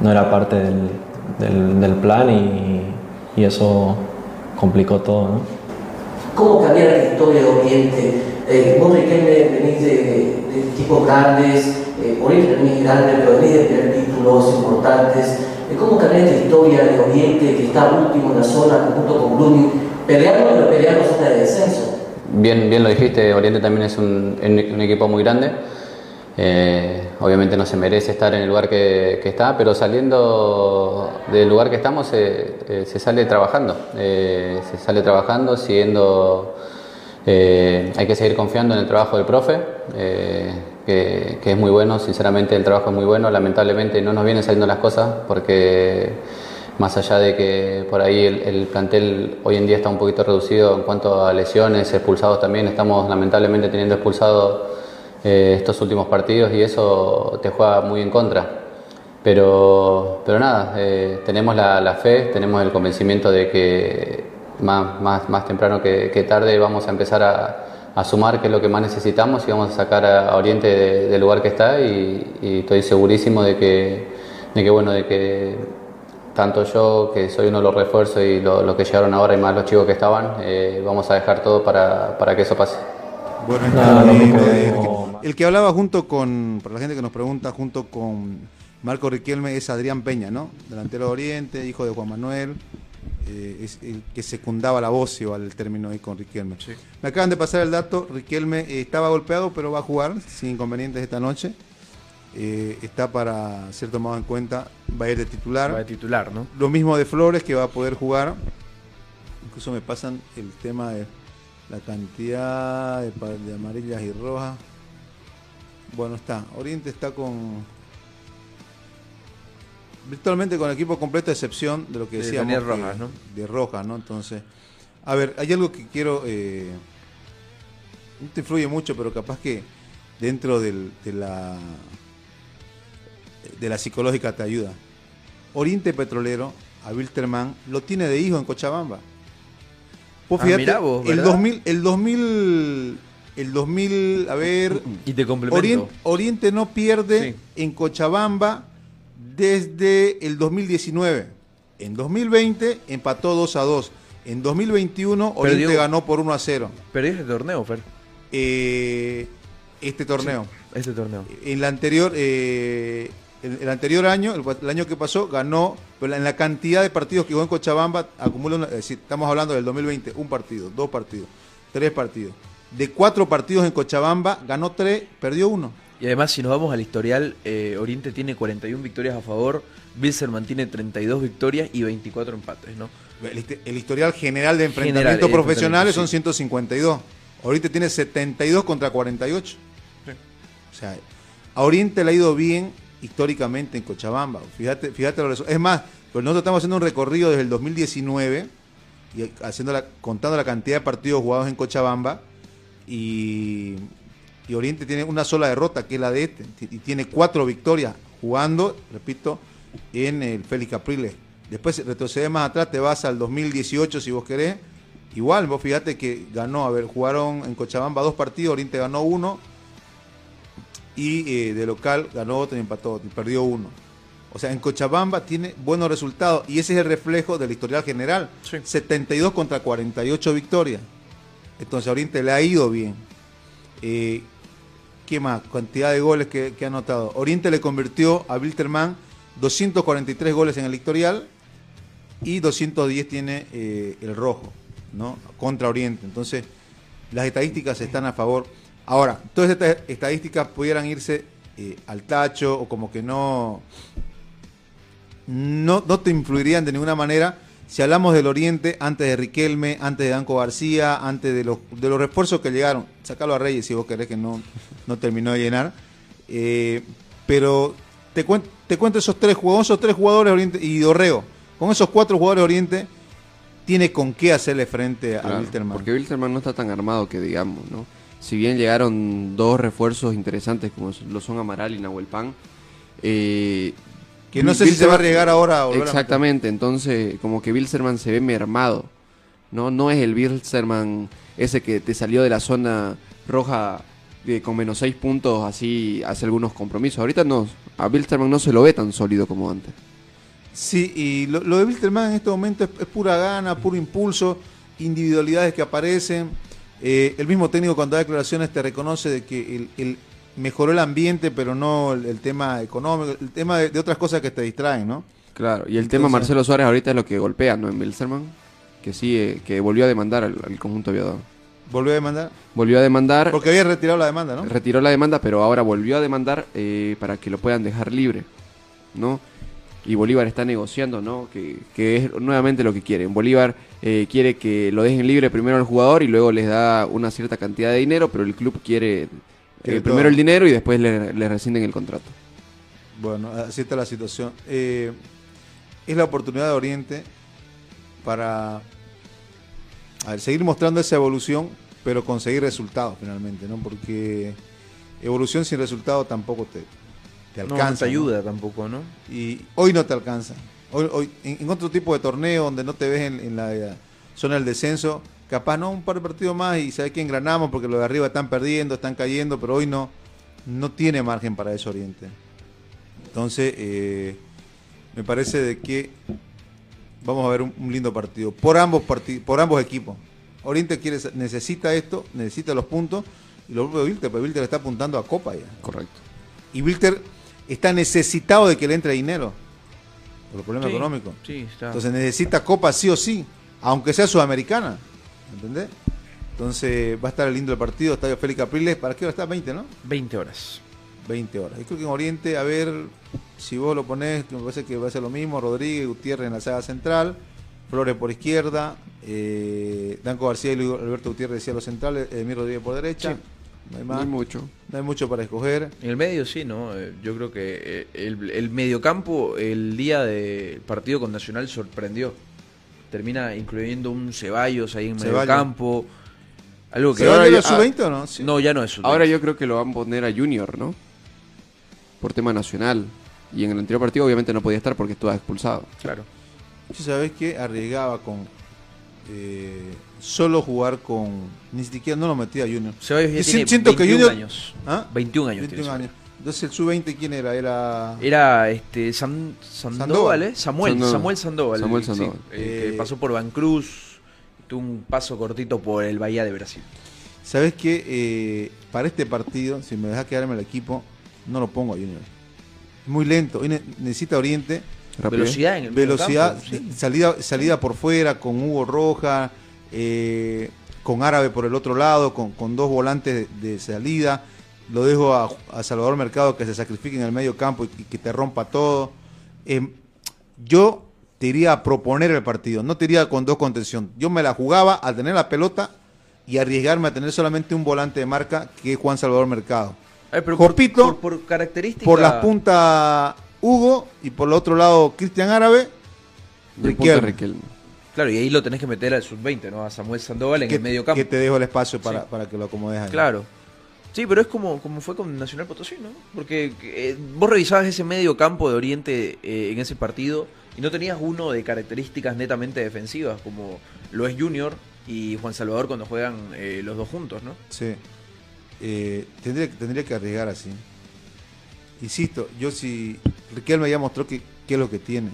no era parte del, del- del plan y, y eso complicó todo. ¿no? ¿Cómo cambiar la historia de Oriente? Eh, vos, Riquelme, venís de, de equipos grandes, eh, Oriente también es grande, pero venís de tener títulos importantes. Eh, ¿Cómo cambiar esta historia de Oriente, que está último en la zona, junto con Blooming, peleando, pero peleando zona de descenso? Bien, bien lo dijiste, Oriente también es un, un equipo muy grande. Eh, obviamente no se merece estar en el lugar que, está, pero saliendo del lugar que estamos eh, eh, se sale trabajando. Se sale trabajando, siguiendo. hay que seguir confiando en el trabajo del profe, que, que es muy bueno, sinceramente el trabajo es muy bueno. Lamentablemente no nos vienen saliendo las cosas porque más allá de que por ahí el, el plantel hoy en día está un poquito reducido en cuanto a lesiones, expulsados también, estamos lamentablemente teniendo expulsados eh, estos últimos partidos y eso te juega muy en contra. Pero, pero nada, eh, tenemos la, fe, tenemos el convencimiento de que más, más, más temprano que, tarde vamos a empezar a, sumar, que es lo que más necesitamos, y vamos a sacar a Oriente de- del lugar que está y, estoy segurísimo de que, de que, bueno, de que tanto yo, que soy uno de los refuerzos, y lo- los que llegaron ahora, y más los chicos que estaban, eh, vamos a dejar todo para, para que eso pase. Bueno, Nada, mismo, eh, como- el que hablaba junto con, para la gente que nos pregunta, junto con Marco Riquelme es Adrián Peña, ¿no? Delantero de Oriente, hijo de Juan Manuel, eh, es el que secundaba la voz al término ahí con Riquelme. Me acaban de pasar el dato, Riquelme eh, estaba golpeado, pero va a jugar sin inconvenientes esta noche. Eh, está para ser tomado en cuenta, va a ir de titular. Va de titular, ¿no? Lo mismo de Flores, que va a poder jugar. Incluso me pasan el tema de la cantidad de, de amarillas y rojas. Bueno, está. Oriente está con. Virtualmente con el equipo completo, a excepción de lo que De decíamos. Que- Rojas, ¿no? De Rojas, ¿no? Entonces. A ver, hay algo que quiero. eh, no te influye mucho, pero capaz que dentro del- de la. de la psicológica te ayuda. Oriente Petrolero, a Wilterman, lo tiene de hijo en Cochabamba. Vos Ah, fíjate, vos, el ¿verdad? 2000, el 2000, el 2000, a ver, Y te complemento. Oriente, Oriente no pierde en Cochabamba desde el 2019. En 2020 empató 2 a 2. En 2021 Oriente Perdió- ganó por 1 a 0. Perdió este torneo, Fer. Eh, este torneo. Este torneo. En la anterior, eh, el, el anterior año, el, el año que pasó, ganó, pero en la cantidad de partidos que jugó en Cochabamba, acumula, una- es decir, estamos hablando del 2020, un partido, dos partidos, tres partidos. De cuatro partidos en Cochabamba, ganó tres, perdió uno. Y además, si nos vamos al historial, eh, Oriente tiene 41 victorias a favor, Bilzerman tiene 32 victorias y 24 empates, ¿no? El, hist- el historial general de enfrentamientos profesionales son enfrentamientos, 152. Ahorita tiene 72 contra 48. O sea, a Oriente le ha ido bien históricamente en Cochabamba. Fíjate, fíjate lo resu- Es más, pues nosotros estamos haciendo un recorrido desde el 2019 y haciendo la, contando la cantidad de partidos jugados en Cochabamba y, y Oriente tiene una sola derrota, que es la de este, y tiene cuatro victorias jugando, repito, en el Félix Capriles. Después retrocedes más atrás, te vas al 2018 si vos querés. Igual, vos fíjate que ganó, a ver, jugaron en Cochabamba dos partidos, Oriente ganó uno y eh, de local ganó otro y empató otro, y perdió uno. O sea, en Cochabamba tiene buenos resultados y ese es el reflejo del historial general. 72 contra 48 victorias. Entonces a Oriente le ha ido bien. Eh, ¿Qué más? Cantidad de goles que, que ha anotado. Oriente le convirtió a Wilterman 243 goles en el historial y 210 tiene eh, el rojo, ¿no? Contra Oriente. Entonces, las estadísticas están a favor. Ahora, todas estas estadísticas pudieran irse eh, al tacho o como que no, no, no te influirían de ninguna manera si hablamos del Oriente antes de Riquelme, antes de Danco García, antes de los, de los refuerzos que llegaron. Sacalo a Reyes si vos querés que no, no terminó de llenar. Eh, pero te, cuen- te cuento esos tres jugadores, esos tres jugadores Oriente y Dorrego. Con esos cuatro jugadores Oriente tiene con qué hacerle frente a Wilterman. Porque Wilterman no está tan armado que digamos, ¿no? Si bien llegaron dos refuerzos interesantes como lo son Amaral y Nahuel Pan, eh, Que no sé si se va a arriesgar ahora a Exactamente, entonces como que Bilzerman se ve mermado. No, no es el Bilzerman ese que te salió de la zona roja de, con menos seis puntos así hace algunos compromisos. Ahorita no, a Bilzerman no se lo ve tan sólido como antes. Sí, y lo, lo de Wilterman en este momento es, es pura gana, puro impulso, individualidades que aparecen. Eh, el mismo técnico cuando da declaraciones te reconoce de que el, el- mejoró el ambiente, pero no el, el tema económico, el tema de, de otras cosas que te distraen, ¿no? Claro, y el tema Entonces- Marcelo Suárez ahorita es lo que golpea, ¿no? En Bilzerman, que sí, eh, que volvió a demandar al, al conjunto aviador. ¿Volvió a demandar? Volvió a demandar. Porque había retirado la demanda, ¿no? Retiró la demanda, pero ahora volvió a demandar eh, para que lo puedan dejar libre, ¿no? Y Bolívar está negociando, ¿no? Que, que es nuevamente lo que quieren. Bolívar eh, quiere que lo dejen libre primero al jugador y luego les da una cierta cantidad de dinero, pero el club quiere eh, primero el dinero y después le, le rescinden el contrato. Bueno, así está la situación. Eh, es la oportunidad de Oriente para a ver, seguir mostrando esa evolución, pero conseguir resultados finalmente, ¿no? Porque evolución sin resultado tampoco te, te alcanza. no te ayuda tampoco, ¿no? Y hoy no te alcanza. Hoy, hoy en, en otro tipo de torneo donde no te ves en, en la eh, zona del descenso, capaz no un par de partidos más y sabes que engranamos porque los de arriba están perdiendo, están cayendo, pero hoy no, no tiene margen para eso Oriente. Entonces, eh, me parece de que vamos a ver un, un lindo partido por ambos parti- por ambos equipos. Oriente quiere, necesita esto, necesita los puntos y lo propio Wilter, pero Wilter está apuntando a Copa ya. Correcto. Y Wilter está necesitado de que le entre dinero por el problema Sí, económico. sí, está. Entonces necesita Copa sí o sí, aunque sea sudamericana. ¿Entendés? Entonces va a estar lindo el partido, Estadio Félix Capriles. ¿Para qué hora está? ¿20, no? 20 horas. 20 horas. Yo creo que en Oriente, a ver si vos lo ponés, que me parece que va a ser lo mismo. Rodríguez, Gutiérrez en la saga central, Flores por izquierda, eh, Danco García y Luis Alberto Gutiérrez decía los centrales, Emir Rodríguez por derecha. Sí. No hay No más. hay mucho. No hay mucho para escoger. En el medio sí, ¿no? Eh, Yo creo que eh, el, el mediocampo el día del partido con Nacional sorprendió. Termina incluyendo un Ceballos ahí en mediocampo. Algo que ¿Ceballos ahora ya- sub-20 o no? Sí. No, ya no es sub-20. Ahora yo creo que lo van a poner a Junior, ¿no? Por tema nacional. Y en el anterior partido obviamente no podía estar porque estuvo expulsado. Claro. Yo sabés que arriesgaba con eh, solo jugar con ni siquiera no lo metía a Junior. Ceballos ya Yo tiene si- siento que 21 Junior años. ¿Ah? 21 años 21 tiene años. Entonces el sub-20 quién era? Era Era este San- Sandoval, Sandoval. ¿eh? Samuel, Sandoval. Samuel Sandoval. Samuel sí, Sandoval. eh, que pasó por Vancruz, tuvo un paso cortito por el Bahía de Brasil. ¿Sabes qué? Eh, para este partido, si me deja quedarme el equipo, no lo pongo a Junior. Es muy lento. Hoy ne- necesita Oriente. Rápido. Velocidad en el Velocidad, sí. salida, salida por fuera, con Hugo Roja, eh, con Árabe por el otro lado, con, con dos volantes de, de salida. Lo dejo a, a Salvador Mercado que se sacrifique en el medio campo y, que- que te rompa todo. Eh, yo te iría a proponer el partido, no te iría con dos contención. Yo me la jugaba a tener la pelota y arriesgarme a tener solamente un volante de marca que es Juan Salvador Mercado. Ay, pero por- por, por característica. por las puntas Hugo y por el otro lado Cristian Árabe. Riquelme. Riquelme. Claro, y ahí lo tenés que meter al sub-20, ¿no? A Samuel Sandoval en que, el medio campo. que te dejo el espacio para, Sí. para que lo acomodes ahí. Claro. Sí, pero es como, como fue con Nacional Potosí, ¿no? Porque eh, vos revisabas ese medio campo de Oriente eh, en ese partido y no tenías uno de características netamente defensivas, como lo es Junior y Juan Salvador cuando juegan eh, los dos juntos, ¿no? Sí. Eh, tendría, tendría que arriesgar así. Insisto, yo si Riquelme ya mostró que, qué es lo que tiene.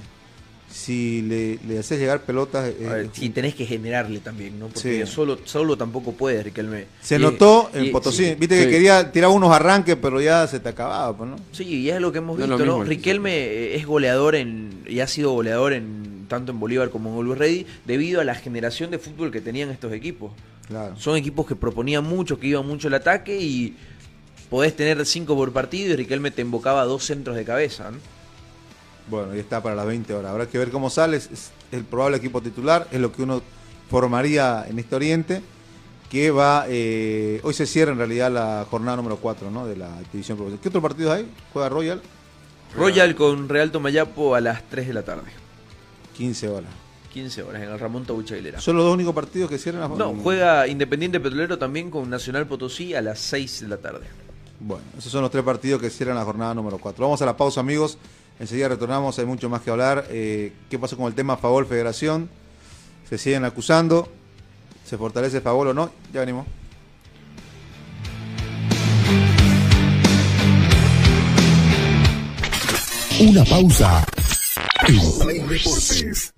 Si le, le haces llegar pelotas... eh, ver, sí, tenés que generarle también, ¿no? Porque Sí. solo, solo tampoco puede Riquelme. se Y- notó en y- Potosí. sí. Viste que quería tirar unos arranques, pero ya se te acababa, pues, ¿no? Sí, y es lo que hemos visto, ¿no? mismo Riquelme eh, es goleador en y ha sido goleador en tanto en Bolívar como en Always Ready debido a la generación de fútbol que tenían estos equipos. Claro. Son equipos que proponían mucho, que iban mucho al ataque y podés tener cinco por partido y Riquelme te invocaba dos centros de cabeza, ¿no? Bueno, y está para las 20 horas. Habrá que ver cómo sale. Es el probable equipo titular. Es lo que uno formaría en este Oriente. Que va. eh, hoy se cierra en realidad la jornada número 4 ¿no? de la división profesional. ¿Qué otros partidos hay? Juega Royal. Royal con Real Tomayapo a las 3 de la tarde. 15 horas. 15 horas en el Ramón Taucha Aguilera. ¿Son los dos únicos partidos que cierran la No, juega Independiente Petrolero también con Nacional Potosí a las 6 de la tarde. Bueno, esos son los tres partidos que cierran la jornada número 4. Vamos a la pausa, amigos. Enseguida retornamos, hay mucho más que hablar. Eh, ¿Qué pasó con el tema Favol Federación? Se siguen acusando. ¿Se fortalece Favol o no? Ya venimos. Una pausa. Play.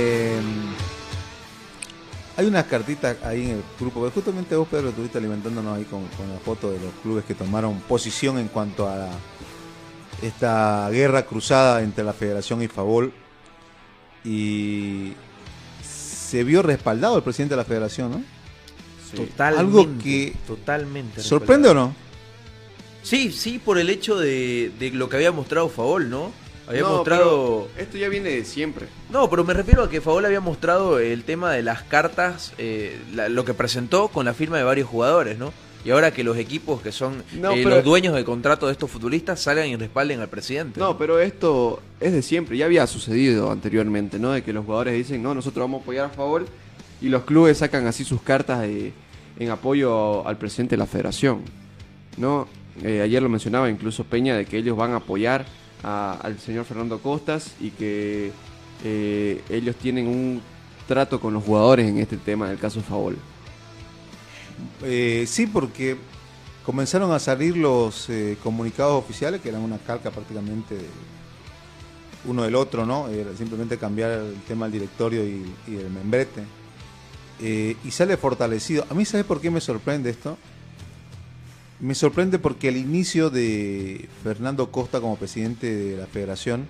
hay unas cartitas ahí en el grupo, que justamente vos, Pedro, estuviste alimentándonos ahí con, con la foto de los clubes que tomaron posición en cuanto a la- esta guerra cruzada entre la Federación y Favol. Y se vio respaldado el presidente de la Federación, ¿no? Totalmente. Algo que totalmente. ¿Sorprende o no? Sí, sí, por el hecho de, de lo que había mostrado Favol, ¿no? Había No, mostrado. Esto ya viene de siempre. No, pero me refiero a que Favol había mostrado el tema de las cartas, eh, la- lo que presentó con la firma de varios jugadores, ¿no? Y ahora que los equipos que son No, eh, los dueños del contrato de estos futbolistas salgan y respalden al presidente. No, pero esto es de siempre, ya había sucedido anteriormente, ¿no? De que los jugadores dicen, no, nosotros vamos a apoyar a favor y los clubes sacan así sus cartas de- en apoyo al presidente de la federación, ¿no? Eh, ayer lo mencionaba incluso Peña de que ellos van a apoyar a- al señor Fernando Costas y que eh, ellos tienen un trato con los jugadores en este tema del caso Favol. Eh, sí, porque comenzaron a salir los eh, comunicados oficiales, que eran una calca prácticamente de uno del otro, ¿no? Simplemente cambiar el tema del directorio y, el membrete. Y sale fortalecido. A mí, ¿sabes por qué me sorprende esto? Me sorprende porque el inicio de Fernando Costa como presidente de la federación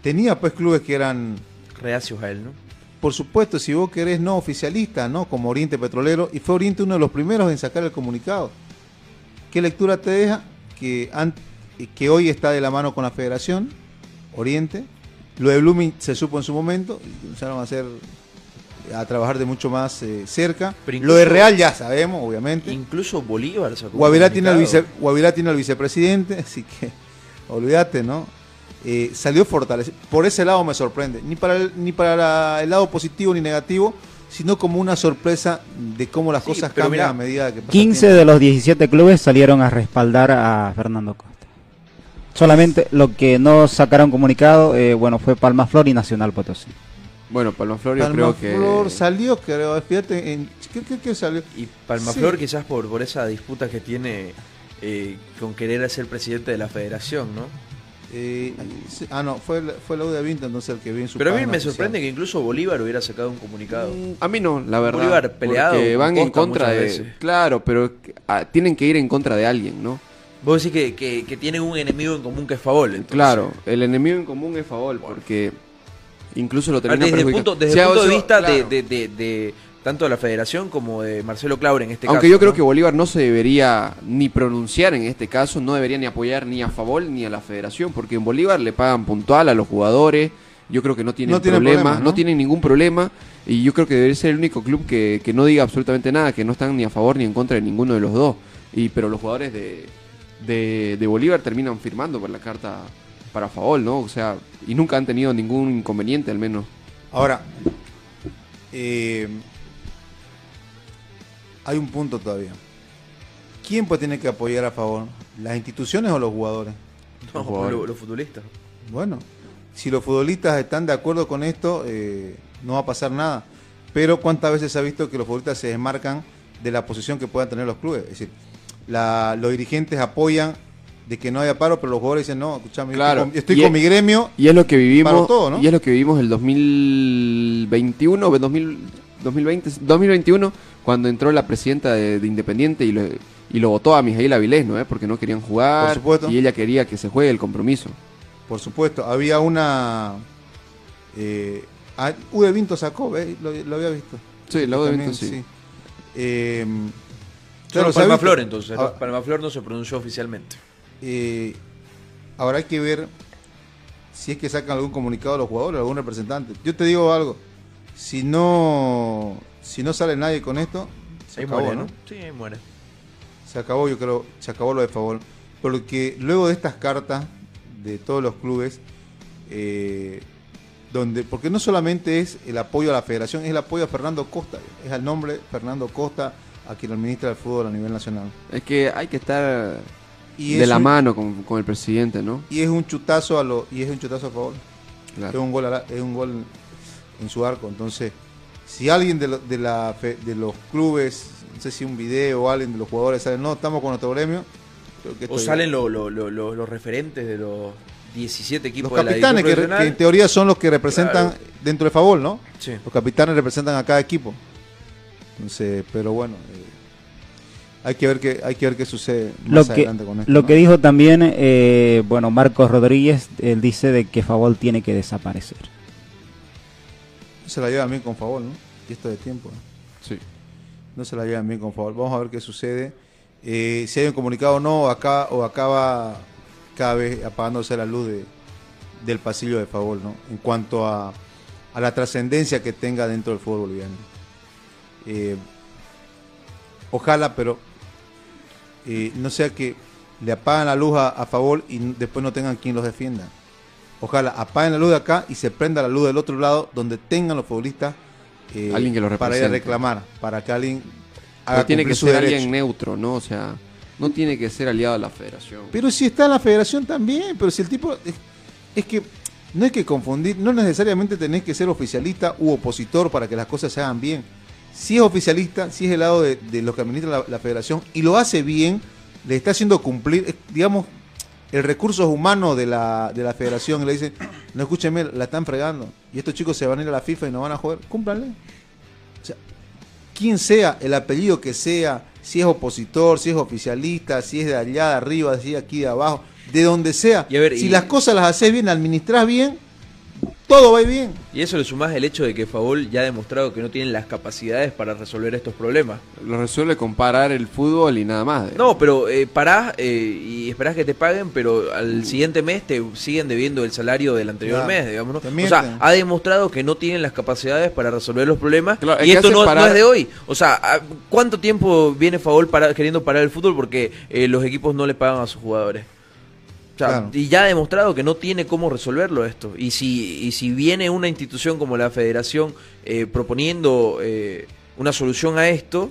tenía pues clubes que eran Reacios a él, ¿no? por supuesto, si vos querés no oficialista, ¿no? Como Oriente Petrolero, y fue Oriente uno de los primeros en sacar el comunicado. ¿Qué lectura te deja? Que, hoy está de la mano con la Federación, Oriente. Lo de Blooming se supo en su momento, empezaron a hacer a trabajar de mucho más eh, cerca. Lo de Real ya sabemos, obviamente. Incluso Bolívar sacó Guavirá tiene, al vice. Guavirá tiene al vicepresidente, así que olvídate, ¿no? Eh, salió fortalecido. Por ese lado me sorprende. Ni para el, ni para la- el lado positivo ni negativo, sino como una sorpresa de cómo las cosas cambian mirá, a medida que pasa el 15 tiempo. de los 17 clubes salieron a respaldar a Fernando Costa. Solamente lo que no sacaron comunicado, eh, bueno, fue Palma Flor y Nacional Potosí. Bueno, Palma Flor yo Palma creo que... Flor salió, creo, fíjate, en, ¿qué, qué- qué salió? Y Palmaflor quizás por, por esa disputa que tiene eh, con querer ser presidente de la federación, ¿no? Eh, sí, ah, no, fue, fue la de Vinto entonces el que vi en su Pero a mí me oficial. sorprende que incluso Bolívar hubiera sacado un comunicado. A mí no, la verdad. Bolívar peleado porque con van en contra de... veces. Claro, pero ah, tienen que ir en contra de alguien, ¿no? Vos decís que, que, que tienen un enemigo en común que es Favol. entonces. Claro, el enemigo en común es Favol, porque incluso lo termina desde el punto, desde Si el punto de vista de, claro. de- de- de tanto de la federación como de Marcelo Claure en este Aunque caso. yo creo ¿no? que Bolívar no se debería ni pronunciar en este caso, no debería ni apoyar ni a Favol ni a la federación, porque en Bolívar le pagan puntual a los jugadores, yo creo que no tienen No tienen problema, problema, no ¿no? tienen ningún problema, y yo creo que debería ser el único club que, que no diga absolutamente nada, que no están ni a favor ni en contra de ninguno de los dos. Y pero los jugadores de, de, de Bolívar terminan firmando por la carta para Favol, ¿no? O sea, y nunca han tenido ningún inconveniente al menos. Ahora, eh, hay un punto todavía. ¿Quién pues tiene que apoyar a favor? ¿Las instituciones o los jugadores? No, jugadores. los, los futbolistas. Bueno, si los futbolistas están de acuerdo con esto, eh, no va a pasar nada. Pero ¿cuántas veces se ha visto que los futbolistas se desmarcan de la posición que puedan tener los clubes? Es decir, la- los dirigentes apoyan de que no haya paro, pero los jugadores dicen, no, escúchame, yo Claro. estoy con, estoy Y con es- mi gremio. Y es lo que vivimos. todo, ¿no? Y es lo que vivimos el 2021, o 2000 2020, 2021, cuando entró la presidenta de, de Independiente y lo, y lo votó a Mijail Avilés, ¿no? ¿Eh? Porque no querían jugar. Por supuesto. Y ella quería que se juegue el compromiso. Por supuesto, había una... Eh, Ude Vinto sacó, ¿ves? Lo, lo había visto. Sí, la Ude Vinto sí. Eh, Solo se ha Palma visto. Flor entonces. Ah, Palma Flor no se pronunció oficialmente. Eh, ahora hay que ver si es que sacan algún comunicado a los jugadores, algún representante. Yo te digo algo, si no si no sale nadie con esto, se Ahí acabó, muere, ¿no? ¿no? Sí, ahí muere. Se acabó, yo creo, se acabó lo de favor. Porque luego de estas cartas de todos los clubes, eh, donde, porque no solamente es el apoyo a la federación, es el apoyo a Fernando Costa, es al nombre Fernando Costa a quien administra el fútbol a nivel nacional. Es que hay que estar Y de la un- mano con, con el presidente, ¿no? Y es un chutazo a lo, y es un chutazo a favor. Claro. Es un gol a la- es un gol en su arco. Entonces, si alguien de, lo- de la fe- de los clubes, no sé si un video o alguien de los jugadores sale, no, estamos con nuestro gremio. creo que esto O salen lo- lo- lo- lo- los referentes de los 17 equipos los de la capitanes, que, que en teoría son los que representan Claro. dentro de Favol, ¿no? Sí. Los capitanes representan a cada equipo. Entonces, pero bueno, eh, hay que ver qué hay que ver qué sucede Lo más que, adelante con esto. lo ¿no? que dijo también, eh, bueno, Marcos Rodríguez, él dice de que Favol tiene que desaparecer. No se la llevan bien con Favol, ¿no? Y esto de tiempo. ¿no? Sí. No se la llevan bien con Favol. Vamos a ver qué sucede. Eh, si hay un comunicado o no, acá o acaba cada vez apagándose la luz de, del pasillo de Favol, ¿no? En cuanto a, a la trascendencia que tenga dentro del fútbol boliviano. Eh, ojalá, pero eh, no sea que le apagan la luz a, a Favol y después no tengan quien los defienda. Ojalá apaguen la luz de acá y se prenda la luz del otro lado donde tengan los futbolistas eh, Alguien que los para ir a reclamar, para que alguien haga tiene que ser derecho. alguien neutro, ¿no? O sea, no tiene que ser aliado a la federación. Pero si está en la federación también, pero si el tipo es, es que no hay que confundir, no necesariamente tenés que ser oficialista u opositor para que las cosas se hagan bien. Si es oficialista, si es el lado de, de los que administran la, la federación y lo hace bien, le está haciendo cumplir, digamos, el recurso humano de la, de la federación. Y le dicen, no escúcheme, la están fregando. Y estos chicos se van a ir a la FIFA y no van a jugar, cúmplanle. O sea, quien sea, el apellido que sea, si es opositor, si es oficialista, si es de allá de arriba, si es aquí de abajo, de donde sea, Y a ver, si y- las cosas las haces bien, administras bien, todo va bien. Y eso le sumás el hecho de que Favol ya ha demostrado que no tienen las capacidades para resolver estos problemas. Lo resuelve con parar el fútbol y nada más. No, pero eh, parás eh, y esperás que te paguen, pero al siguiente mes te siguen debiendo el salario del anterior Claro, mes, digamos. ¿no? O sea, ha demostrado que no tienen las capacidades para resolver los problemas. Claro, y esto no, no parar- es de hoy. O sea, ¿a- ¿cuánto tiempo viene Favol para, queriendo parar el fútbol porque eh, los equipos no le pagan a sus jugadores? O sea, Claro. y ya ha demostrado que no tiene cómo resolverlo esto. Y si, y si viene una institución como la Federación eh, proponiendo eh, una solución a esto,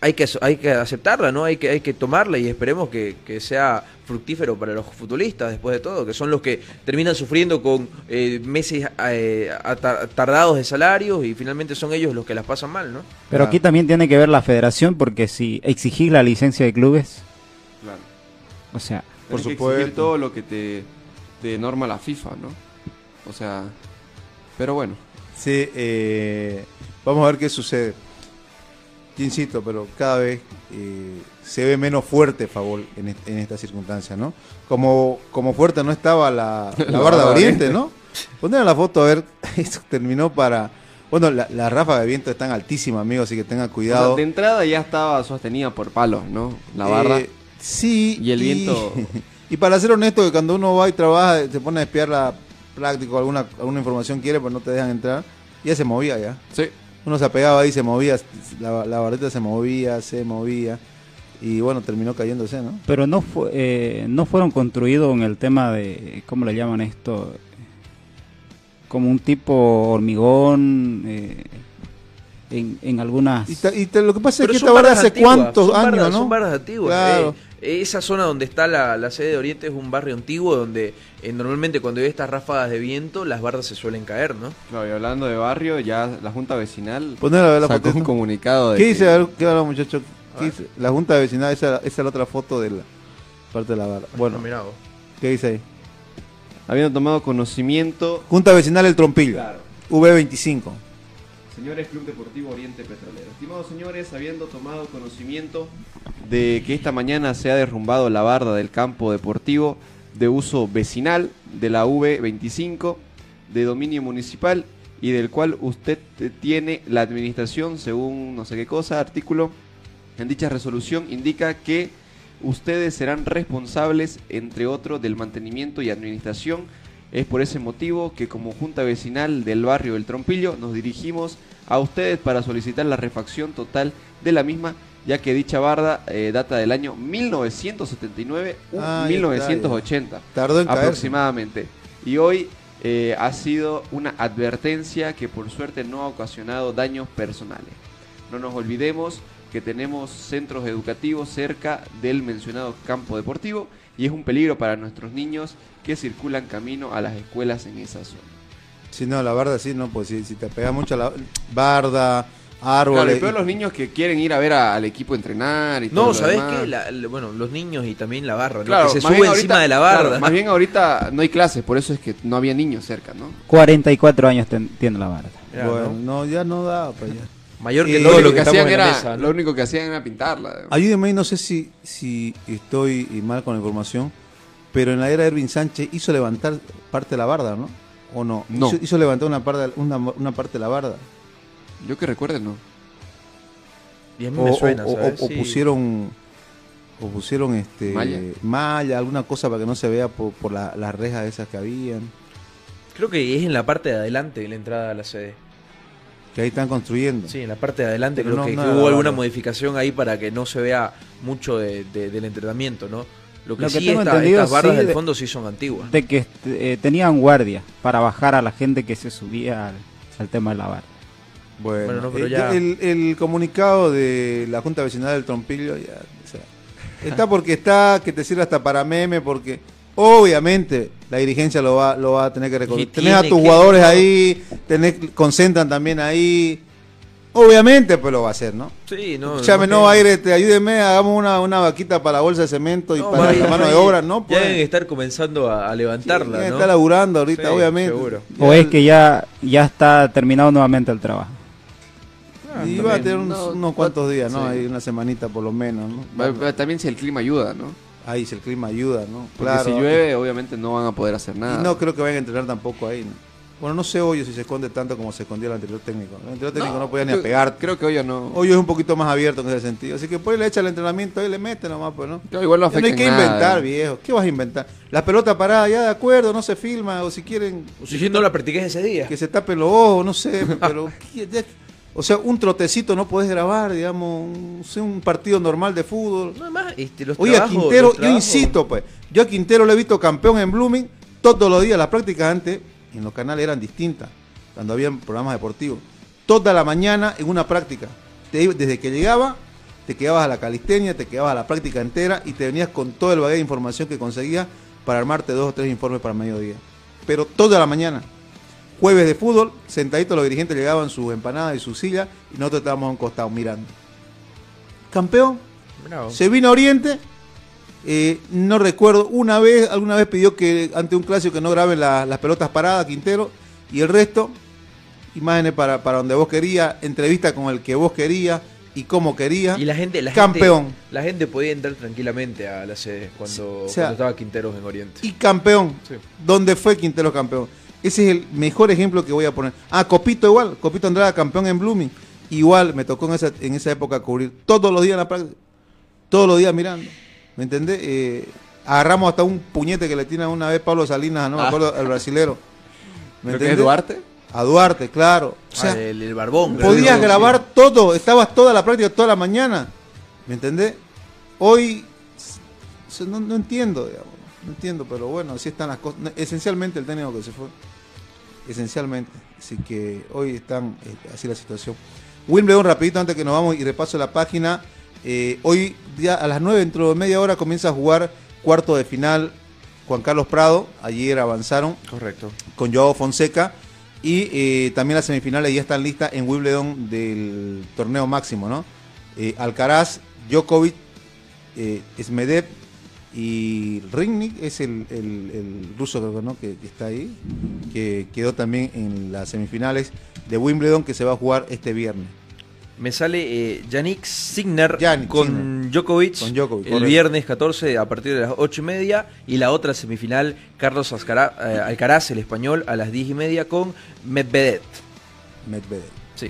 hay que, hay que aceptarla, ¿no? Hay que, hay que tomarla y esperemos que, que sea fructífero para los futbolistas después de todo, que son los que terminan sufriendo con eh, meses eh, tardados de salarios y finalmente son ellos los que las pasan mal, ¿no? Pero Ah. aquí también tiene que ver la federación porque si exigís la licencia de clubes, Claro. o sea, Por Tenés que supuesto. exigir todo lo que te, te norma la FIFA, ¿no? O sea, pero bueno. Sí, eh, vamos a ver qué sucede. Yo insisto, pero cada vez eh, se ve menos fuerte Favol en, est- en esta circunstancia, ¿no? Como, como fuerte no estaba la, la La barda barda de Oriente. ¿no? Poner la foto a ver, esto terminó para... Bueno, la, la ráfaga de viento están altísimas, amigos, así que tengan O cuidado. sea, de entrada ya estaba sostenida por palos, ¿no? La barra. Eh, sí. Y el viento- Y para ser honesto, que cuando uno va y trabaja, se pone a espiar la práctica, alguna, alguna información quiere, pero no te dejan entrar. Ya se movía ya. Sí. Uno se apegaba ahí, se movía, la, la barreta se movía, se movía. Y bueno, terminó cayéndose, ¿no? pero no fue, eh, no fueron construidos en el tema de, ¿cómo le llaman esto? Como un tipo hormigón, eh, en, en algunas... Y, ta- y te- lo que pasa es que esta barda barras hace antiguas, cuántos son años, barras- ¿no? Son barras antiguas. Claro. eh. Esa zona donde está la, la sede de Oriente es un barrio antiguo donde eh, normalmente cuando hay estas ráfagas de viento las bardas se suelen caer, ¿no? Claro, y hablando de barrio, ya la Junta Vecinal Ponela a ver la sacó un comunicado de ¿Qué que- dice? A ver, ¿Qué habla, muchacho? ¿Qué dice? La Junta de Vecinal, esa, esa es la otra foto de la parte de la barra. Bueno, Ah, mirá vos. ¿qué dice ahí? habiendo tomado conocimiento Junta Vecinal El Trompillo, Claro. V25. Señores Club Deportivo Oriente Petrolero. Estimados señores, habiendo tomado conocimiento de que esta mañana se ha derrumbado la barda del campo deportivo de uso vecinal de la V25 de dominio municipal y del cual usted tiene la administración según no sé qué cosa, artículo en dicha resolución indica que ustedes serán responsables, entre otros, del mantenimiento y administración. Es por ese motivo que como Junta Vecinal del barrio del Trompillo nos dirigimos a ustedes para solicitar la refacción total de la misma, ya que dicha barda eh, data del año 1979 u Ah, ya 1980 está, ya. Tardó en caerse. aproximadamente. Y hoy eh, ha sido una advertencia que por suerte no ha ocasionado daños personales. No nos olvidemos que tenemos centros educativos cerca del mencionado campo deportivo y es un peligro para nuestros niños que circulan camino a las escuelas en esa zona. Si no, la barda sí, no, pues si, si te pega mucho la barda, Claro, árboles. y peor los niños que quieren ir a ver a- al equipo entrenar y todo No, lo ¿sabés qué? La- la- bueno, los niños y también la barra, ¿no? Claro, que se más sube bien encima ahorita- de la barda. claro, más bien ahorita no hay clases, por eso es que no había niños cerca, ¿no? 44 años ten- tiene la barda. bueno, no, ya no da. Pues ya. Mayor que Eh, todo Lo, lo que hacían era, mesa, ¿no? lo único que hacían era pintarla. Ayúdenme, no sé si, si estoy mal con la información, pero en la era de Ervin Sánchez hizo levantar parte de la barda, ¿no? ¿O no? No. Hizo, hizo levantar una, parte- una, una parte de la barda. Yo que recuerde, no. Y a mí O, me suena, o- o- ¿sabes? o Sí. pusieron o pusieron este Malla. malla, alguna cosa para que no se vea por, por la- las rejas esas que habían. Creo que es en la parte de adelante de la entrada a la sede. Que ahí están construyendo. Sí, en la parte de adelante Pero creo no- que, hubo alguna barra. modificación ahí para que no se vea mucho de- de- del entrenamiento, ¿no? Lo que, Lo que sí, tengo esta- entendido, estas barras sí, del de- fondo sí son antiguas. De que eh, tenían guardia para bajar a la gente que se subía al, al tema de la barda. Bueno, Bueno, no, pero el, ya- el- el comunicado de la Junta Vecinal del Trompillo ya, o sea, está porque está, que te sirve hasta para meme, porque obviamente la dirigencia lo va, lo va a tener que reconocer. Tenés a tus que- jugadores ahí, tenés, concentran también ahí. Obviamente, pues lo va a hacer, ¿no? Sí, no. Escúchame, no, que- aire, este, ayúdeme, hagamos una, una vaquita para la bolsa de cemento y no, para vaya, la mano de obra, ¿no? Ya deben estar comenzando a, a levantarla, Sí, ¿no? está laburando ahorita, Sí, obviamente. seguro. O es que ya, ya está terminado nuevamente el trabajo. y va a tener unos, no, unos cuantos días, ¿no? sí. Ahí una semanita por lo menos, ¿no? Va- va- También si el clima ayuda, ¿no? Ahí si el clima ayuda, ¿no? Porque si llueve, obviamente no van a poder hacer nada. Y no creo que vayan a entrenar tampoco ahí, ¿no? Bueno, no sé Hoyo si se esconde tanto como se escondía el anterior técnico. El anterior técnico no, podía ni creo- a pegar. Creo que Hoyo no. Hoyo es un poquito más abierto en ese sentido. Así que pues le echa el entrenamiento ahí, le mete nomás, pues, ¿no? Claro, igual no Ya no hay afecta que nada. inventar, viejo. ¿Qué vas a inventar? La pelota parada, ya de acuerdo, no se filma. O si quieren O si no la practiqué ese día. que se tapen los ojos, no sé. pero ¿qué- ya- O sea, un trotecito no podés grabar, digamos, un, un partido normal de fútbol. Nada más, este, los Oye, a trabajos- Quintero, los yo insisto, pues, yo a Quintero lo he visto campeón en Blooming todos los días. Las prácticas antes en los canales eran distintas, cuando habían programas deportivos. Toda la mañana en una práctica. Te desde que llegaba, te quedabas a la calistenia, te quedabas a la práctica entera y te venías con todo el bagaje de información que conseguías para armarte dos o tres informes para el mediodía. Pero toda la mañana. Jueves de fútbol, sentaditos los dirigentes llegaban sus empanadas y su silla y nosotros estábamos a un costado mirando. Campeón, Bravo. se vino a Oriente. eh, no recuerdo, una vez, alguna vez pidió que ante un clásico que no graben la- las pelotas paradas, Quintero, y el resto, imágenes para, para donde vos querías, entrevista con el que vos querías y cómo querías. Y la gente, la campeón. Gente, la gente podía entrar tranquilamente a la sede cuando, O sea, cuando estaba Quinteros en Oriente. Y campeón. Sí. ¿Dónde fue Quintero campeón? Ese es el mejor ejemplo que voy a poner. Ah, Copito igual. Copito Andrada campeón en Blooming. Igual me tocó en esa, en esa época cubrir todos los días en la práctica. Todos los días mirando. ¿Me entendés? Eh, agarramos hasta un puñete que le tiene una vez Pablo Salinas, no me Ah. acuerdo, al brasilero. ¿Me Creo que es? Duarte. A Duarte, claro. O sea, Ah, el, el barbón. podías grabar todo, estabas toda la práctica, toda la mañana. ¿Me entendés? Hoy no, no entiendo, digamos, no entiendo, pero bueno, así están las cosas. Esencialmente el técnico que se fue, esencialmente. Así que hoy están eh, así la situación. Wimbledon, rapidito antes que nos vamos y repaso la página. Eh, hoy ya a las 9, dentro de media hora, comienza a jugar cuarto de final Juan Carlos Prado. Ayer avanzaron Correcto. con Joao Fonseca. Y eh, también las semifinales ya están listas en Wimbledon del torneo máximo, ¿no? Alcaraz, Djokovic, Smedev y Ringnik es el, el- el ruso creo que, ¿no? que, que está ahí, que quedó también en las semifinales de Wimbledon que se va a jugar este viernes. Me sale eh, Yannick Yannick con. Djokovic Con Djokovic, el correcto. viernes 14 a partir de las 8 y media y la otra semifinal Carlos Ascara- eh, Alcaraz, el español, a las 10 y media con Medvedev. Medvedev. Sí.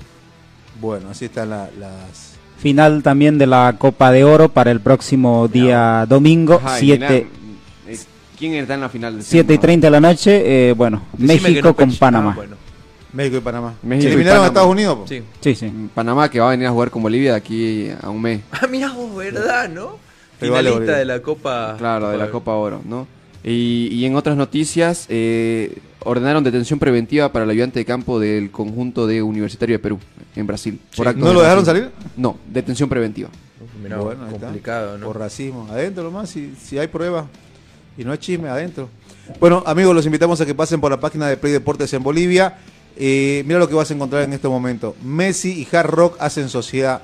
Bueno, así están la- las... Final también de la Copa de Oro para el próximo día domingo, Ajá, y 7 mira, eh, ¿Quién está en la final? siete y 30 de la noche. eh, bueno, Decime México no con. Panamá. Ah, bueno. México y Panamá. México y eliminaron a Panamá. Estados Unidos? Sí. Sí, sí. Panamá que va a venir a jugar con Bolivia de aquí a un mes. Ah, mirá vos, ¿verdad, no? Finalista de la Copa. Claro, de la Copa Oro, ¿no? Y, y en otras noticias, eh, ordenaron detención preventiva para el ayudante de campo del conjunto de Universitario de Perú, en Brasil. Sí. ¿No de lo dejaron salir? No, detención preventiva. Mirá, Bueno, complicado, ¿no? Por racismo. Adentro nomás, si, si hay pruebas y no es chisme, adentro. Bueno, amigos, los invitamos a que pasen por la página de Play Deportes en Bolivia. Eh, mira lo que vas a encontrar en este momento. Messi y Hard Rock hacen sociedad.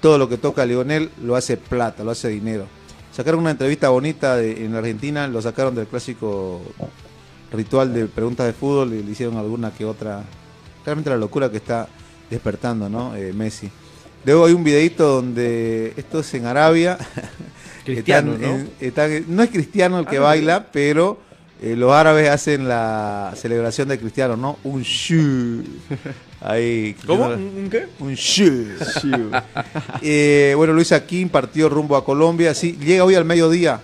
Todo lo que toca a Lionel lo hace plata, lo hace dinero. Sacaron una entrevista bonita de- en Argentina, lo sacaron del clásico ritual de preguntas de fútbol y le hicieron alguna que otra. Realmente la locura que está despertando, ¿no? Eh, Messi. Luego hay un videito donde esto es en Arabia. Cristiano, Están ¿no? en- están- no es cristiano el que Ah, baila, pero eh, los árabes hacen la celebración de cristiano, ¿no? Un shu. Ahí. ¿Cómo? ¿Un un qué? Un shu. Eh, bueno, Luis Aquín partió rumbo a Colombia. Sí, llega hoy al mediodía.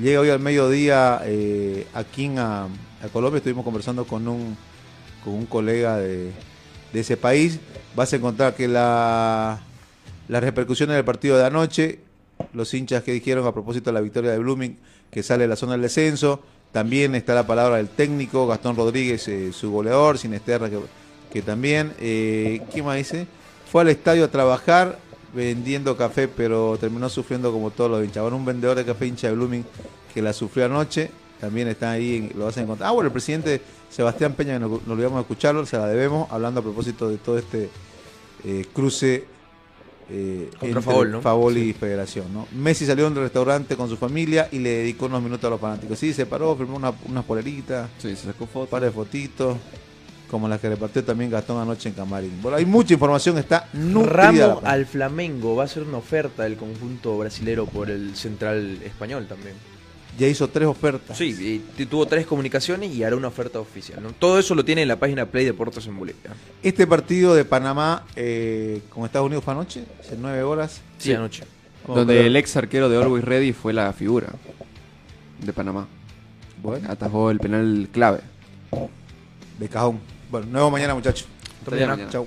Llega hoy al mediodía eh, Aquín a, a Colombia. Estuvimos conversando con un, con un colega de, de ese país. Vas a encontrar que la, las repercusiones del partido de anoche, los hinchas que dijeron a propósito de la victoria de Blooming, que sale de la zona del descenso. También está la palabra del técnico, Gastón Rodríguez, eh, su goleador, Sinesterra, que, también. Eh, ¿Qué más dice? Fue al estadio a trabajar vendiendo café, pero terminó sufriendo como todos los hinchas. Bueno, un vendedor de café hincha de Blooming que la sufrió anoche, también está ahí, lo vas a encontrar. Ah, bueno, el presidente Sebastián Peña, que nos, nos olvidamos de escucharlo, se la debemos, hablando a propósito de todo este eh, cruce eh, entre Favol, ¿no? Favol y Sí. Federación. ¿no? Messi salió del restaurante con su familia y le dedicó unos minutos a los fanáticos. Sí, se paró, firmó una, unas poleritas, Sí, se sacó fotos. un par de fotitos, como las que repartió también Gastón anoche en Camarín. Bueno, hay mucha información, está Ramo al Flamengo va a ser una oferta del conjunto brasilero por el central español también. Ya hizo tres ofertas. Sí, y tuvo tres comunicaciones y hará una oferta oficial. ¿no? Todo eso lo tiene en la página Play Deportes en Bolivia. Este partido de Panamá eh, con Estados Unidos fue anoche, hace nueve horas. Sí, anoche. Donde el ex arquero de Always Ready fue la figura de Panamá. Bueno. Atajó el penal clave. De cajón. Bueno, nuevo mañana, muchachos. Hasta mañana. Chau.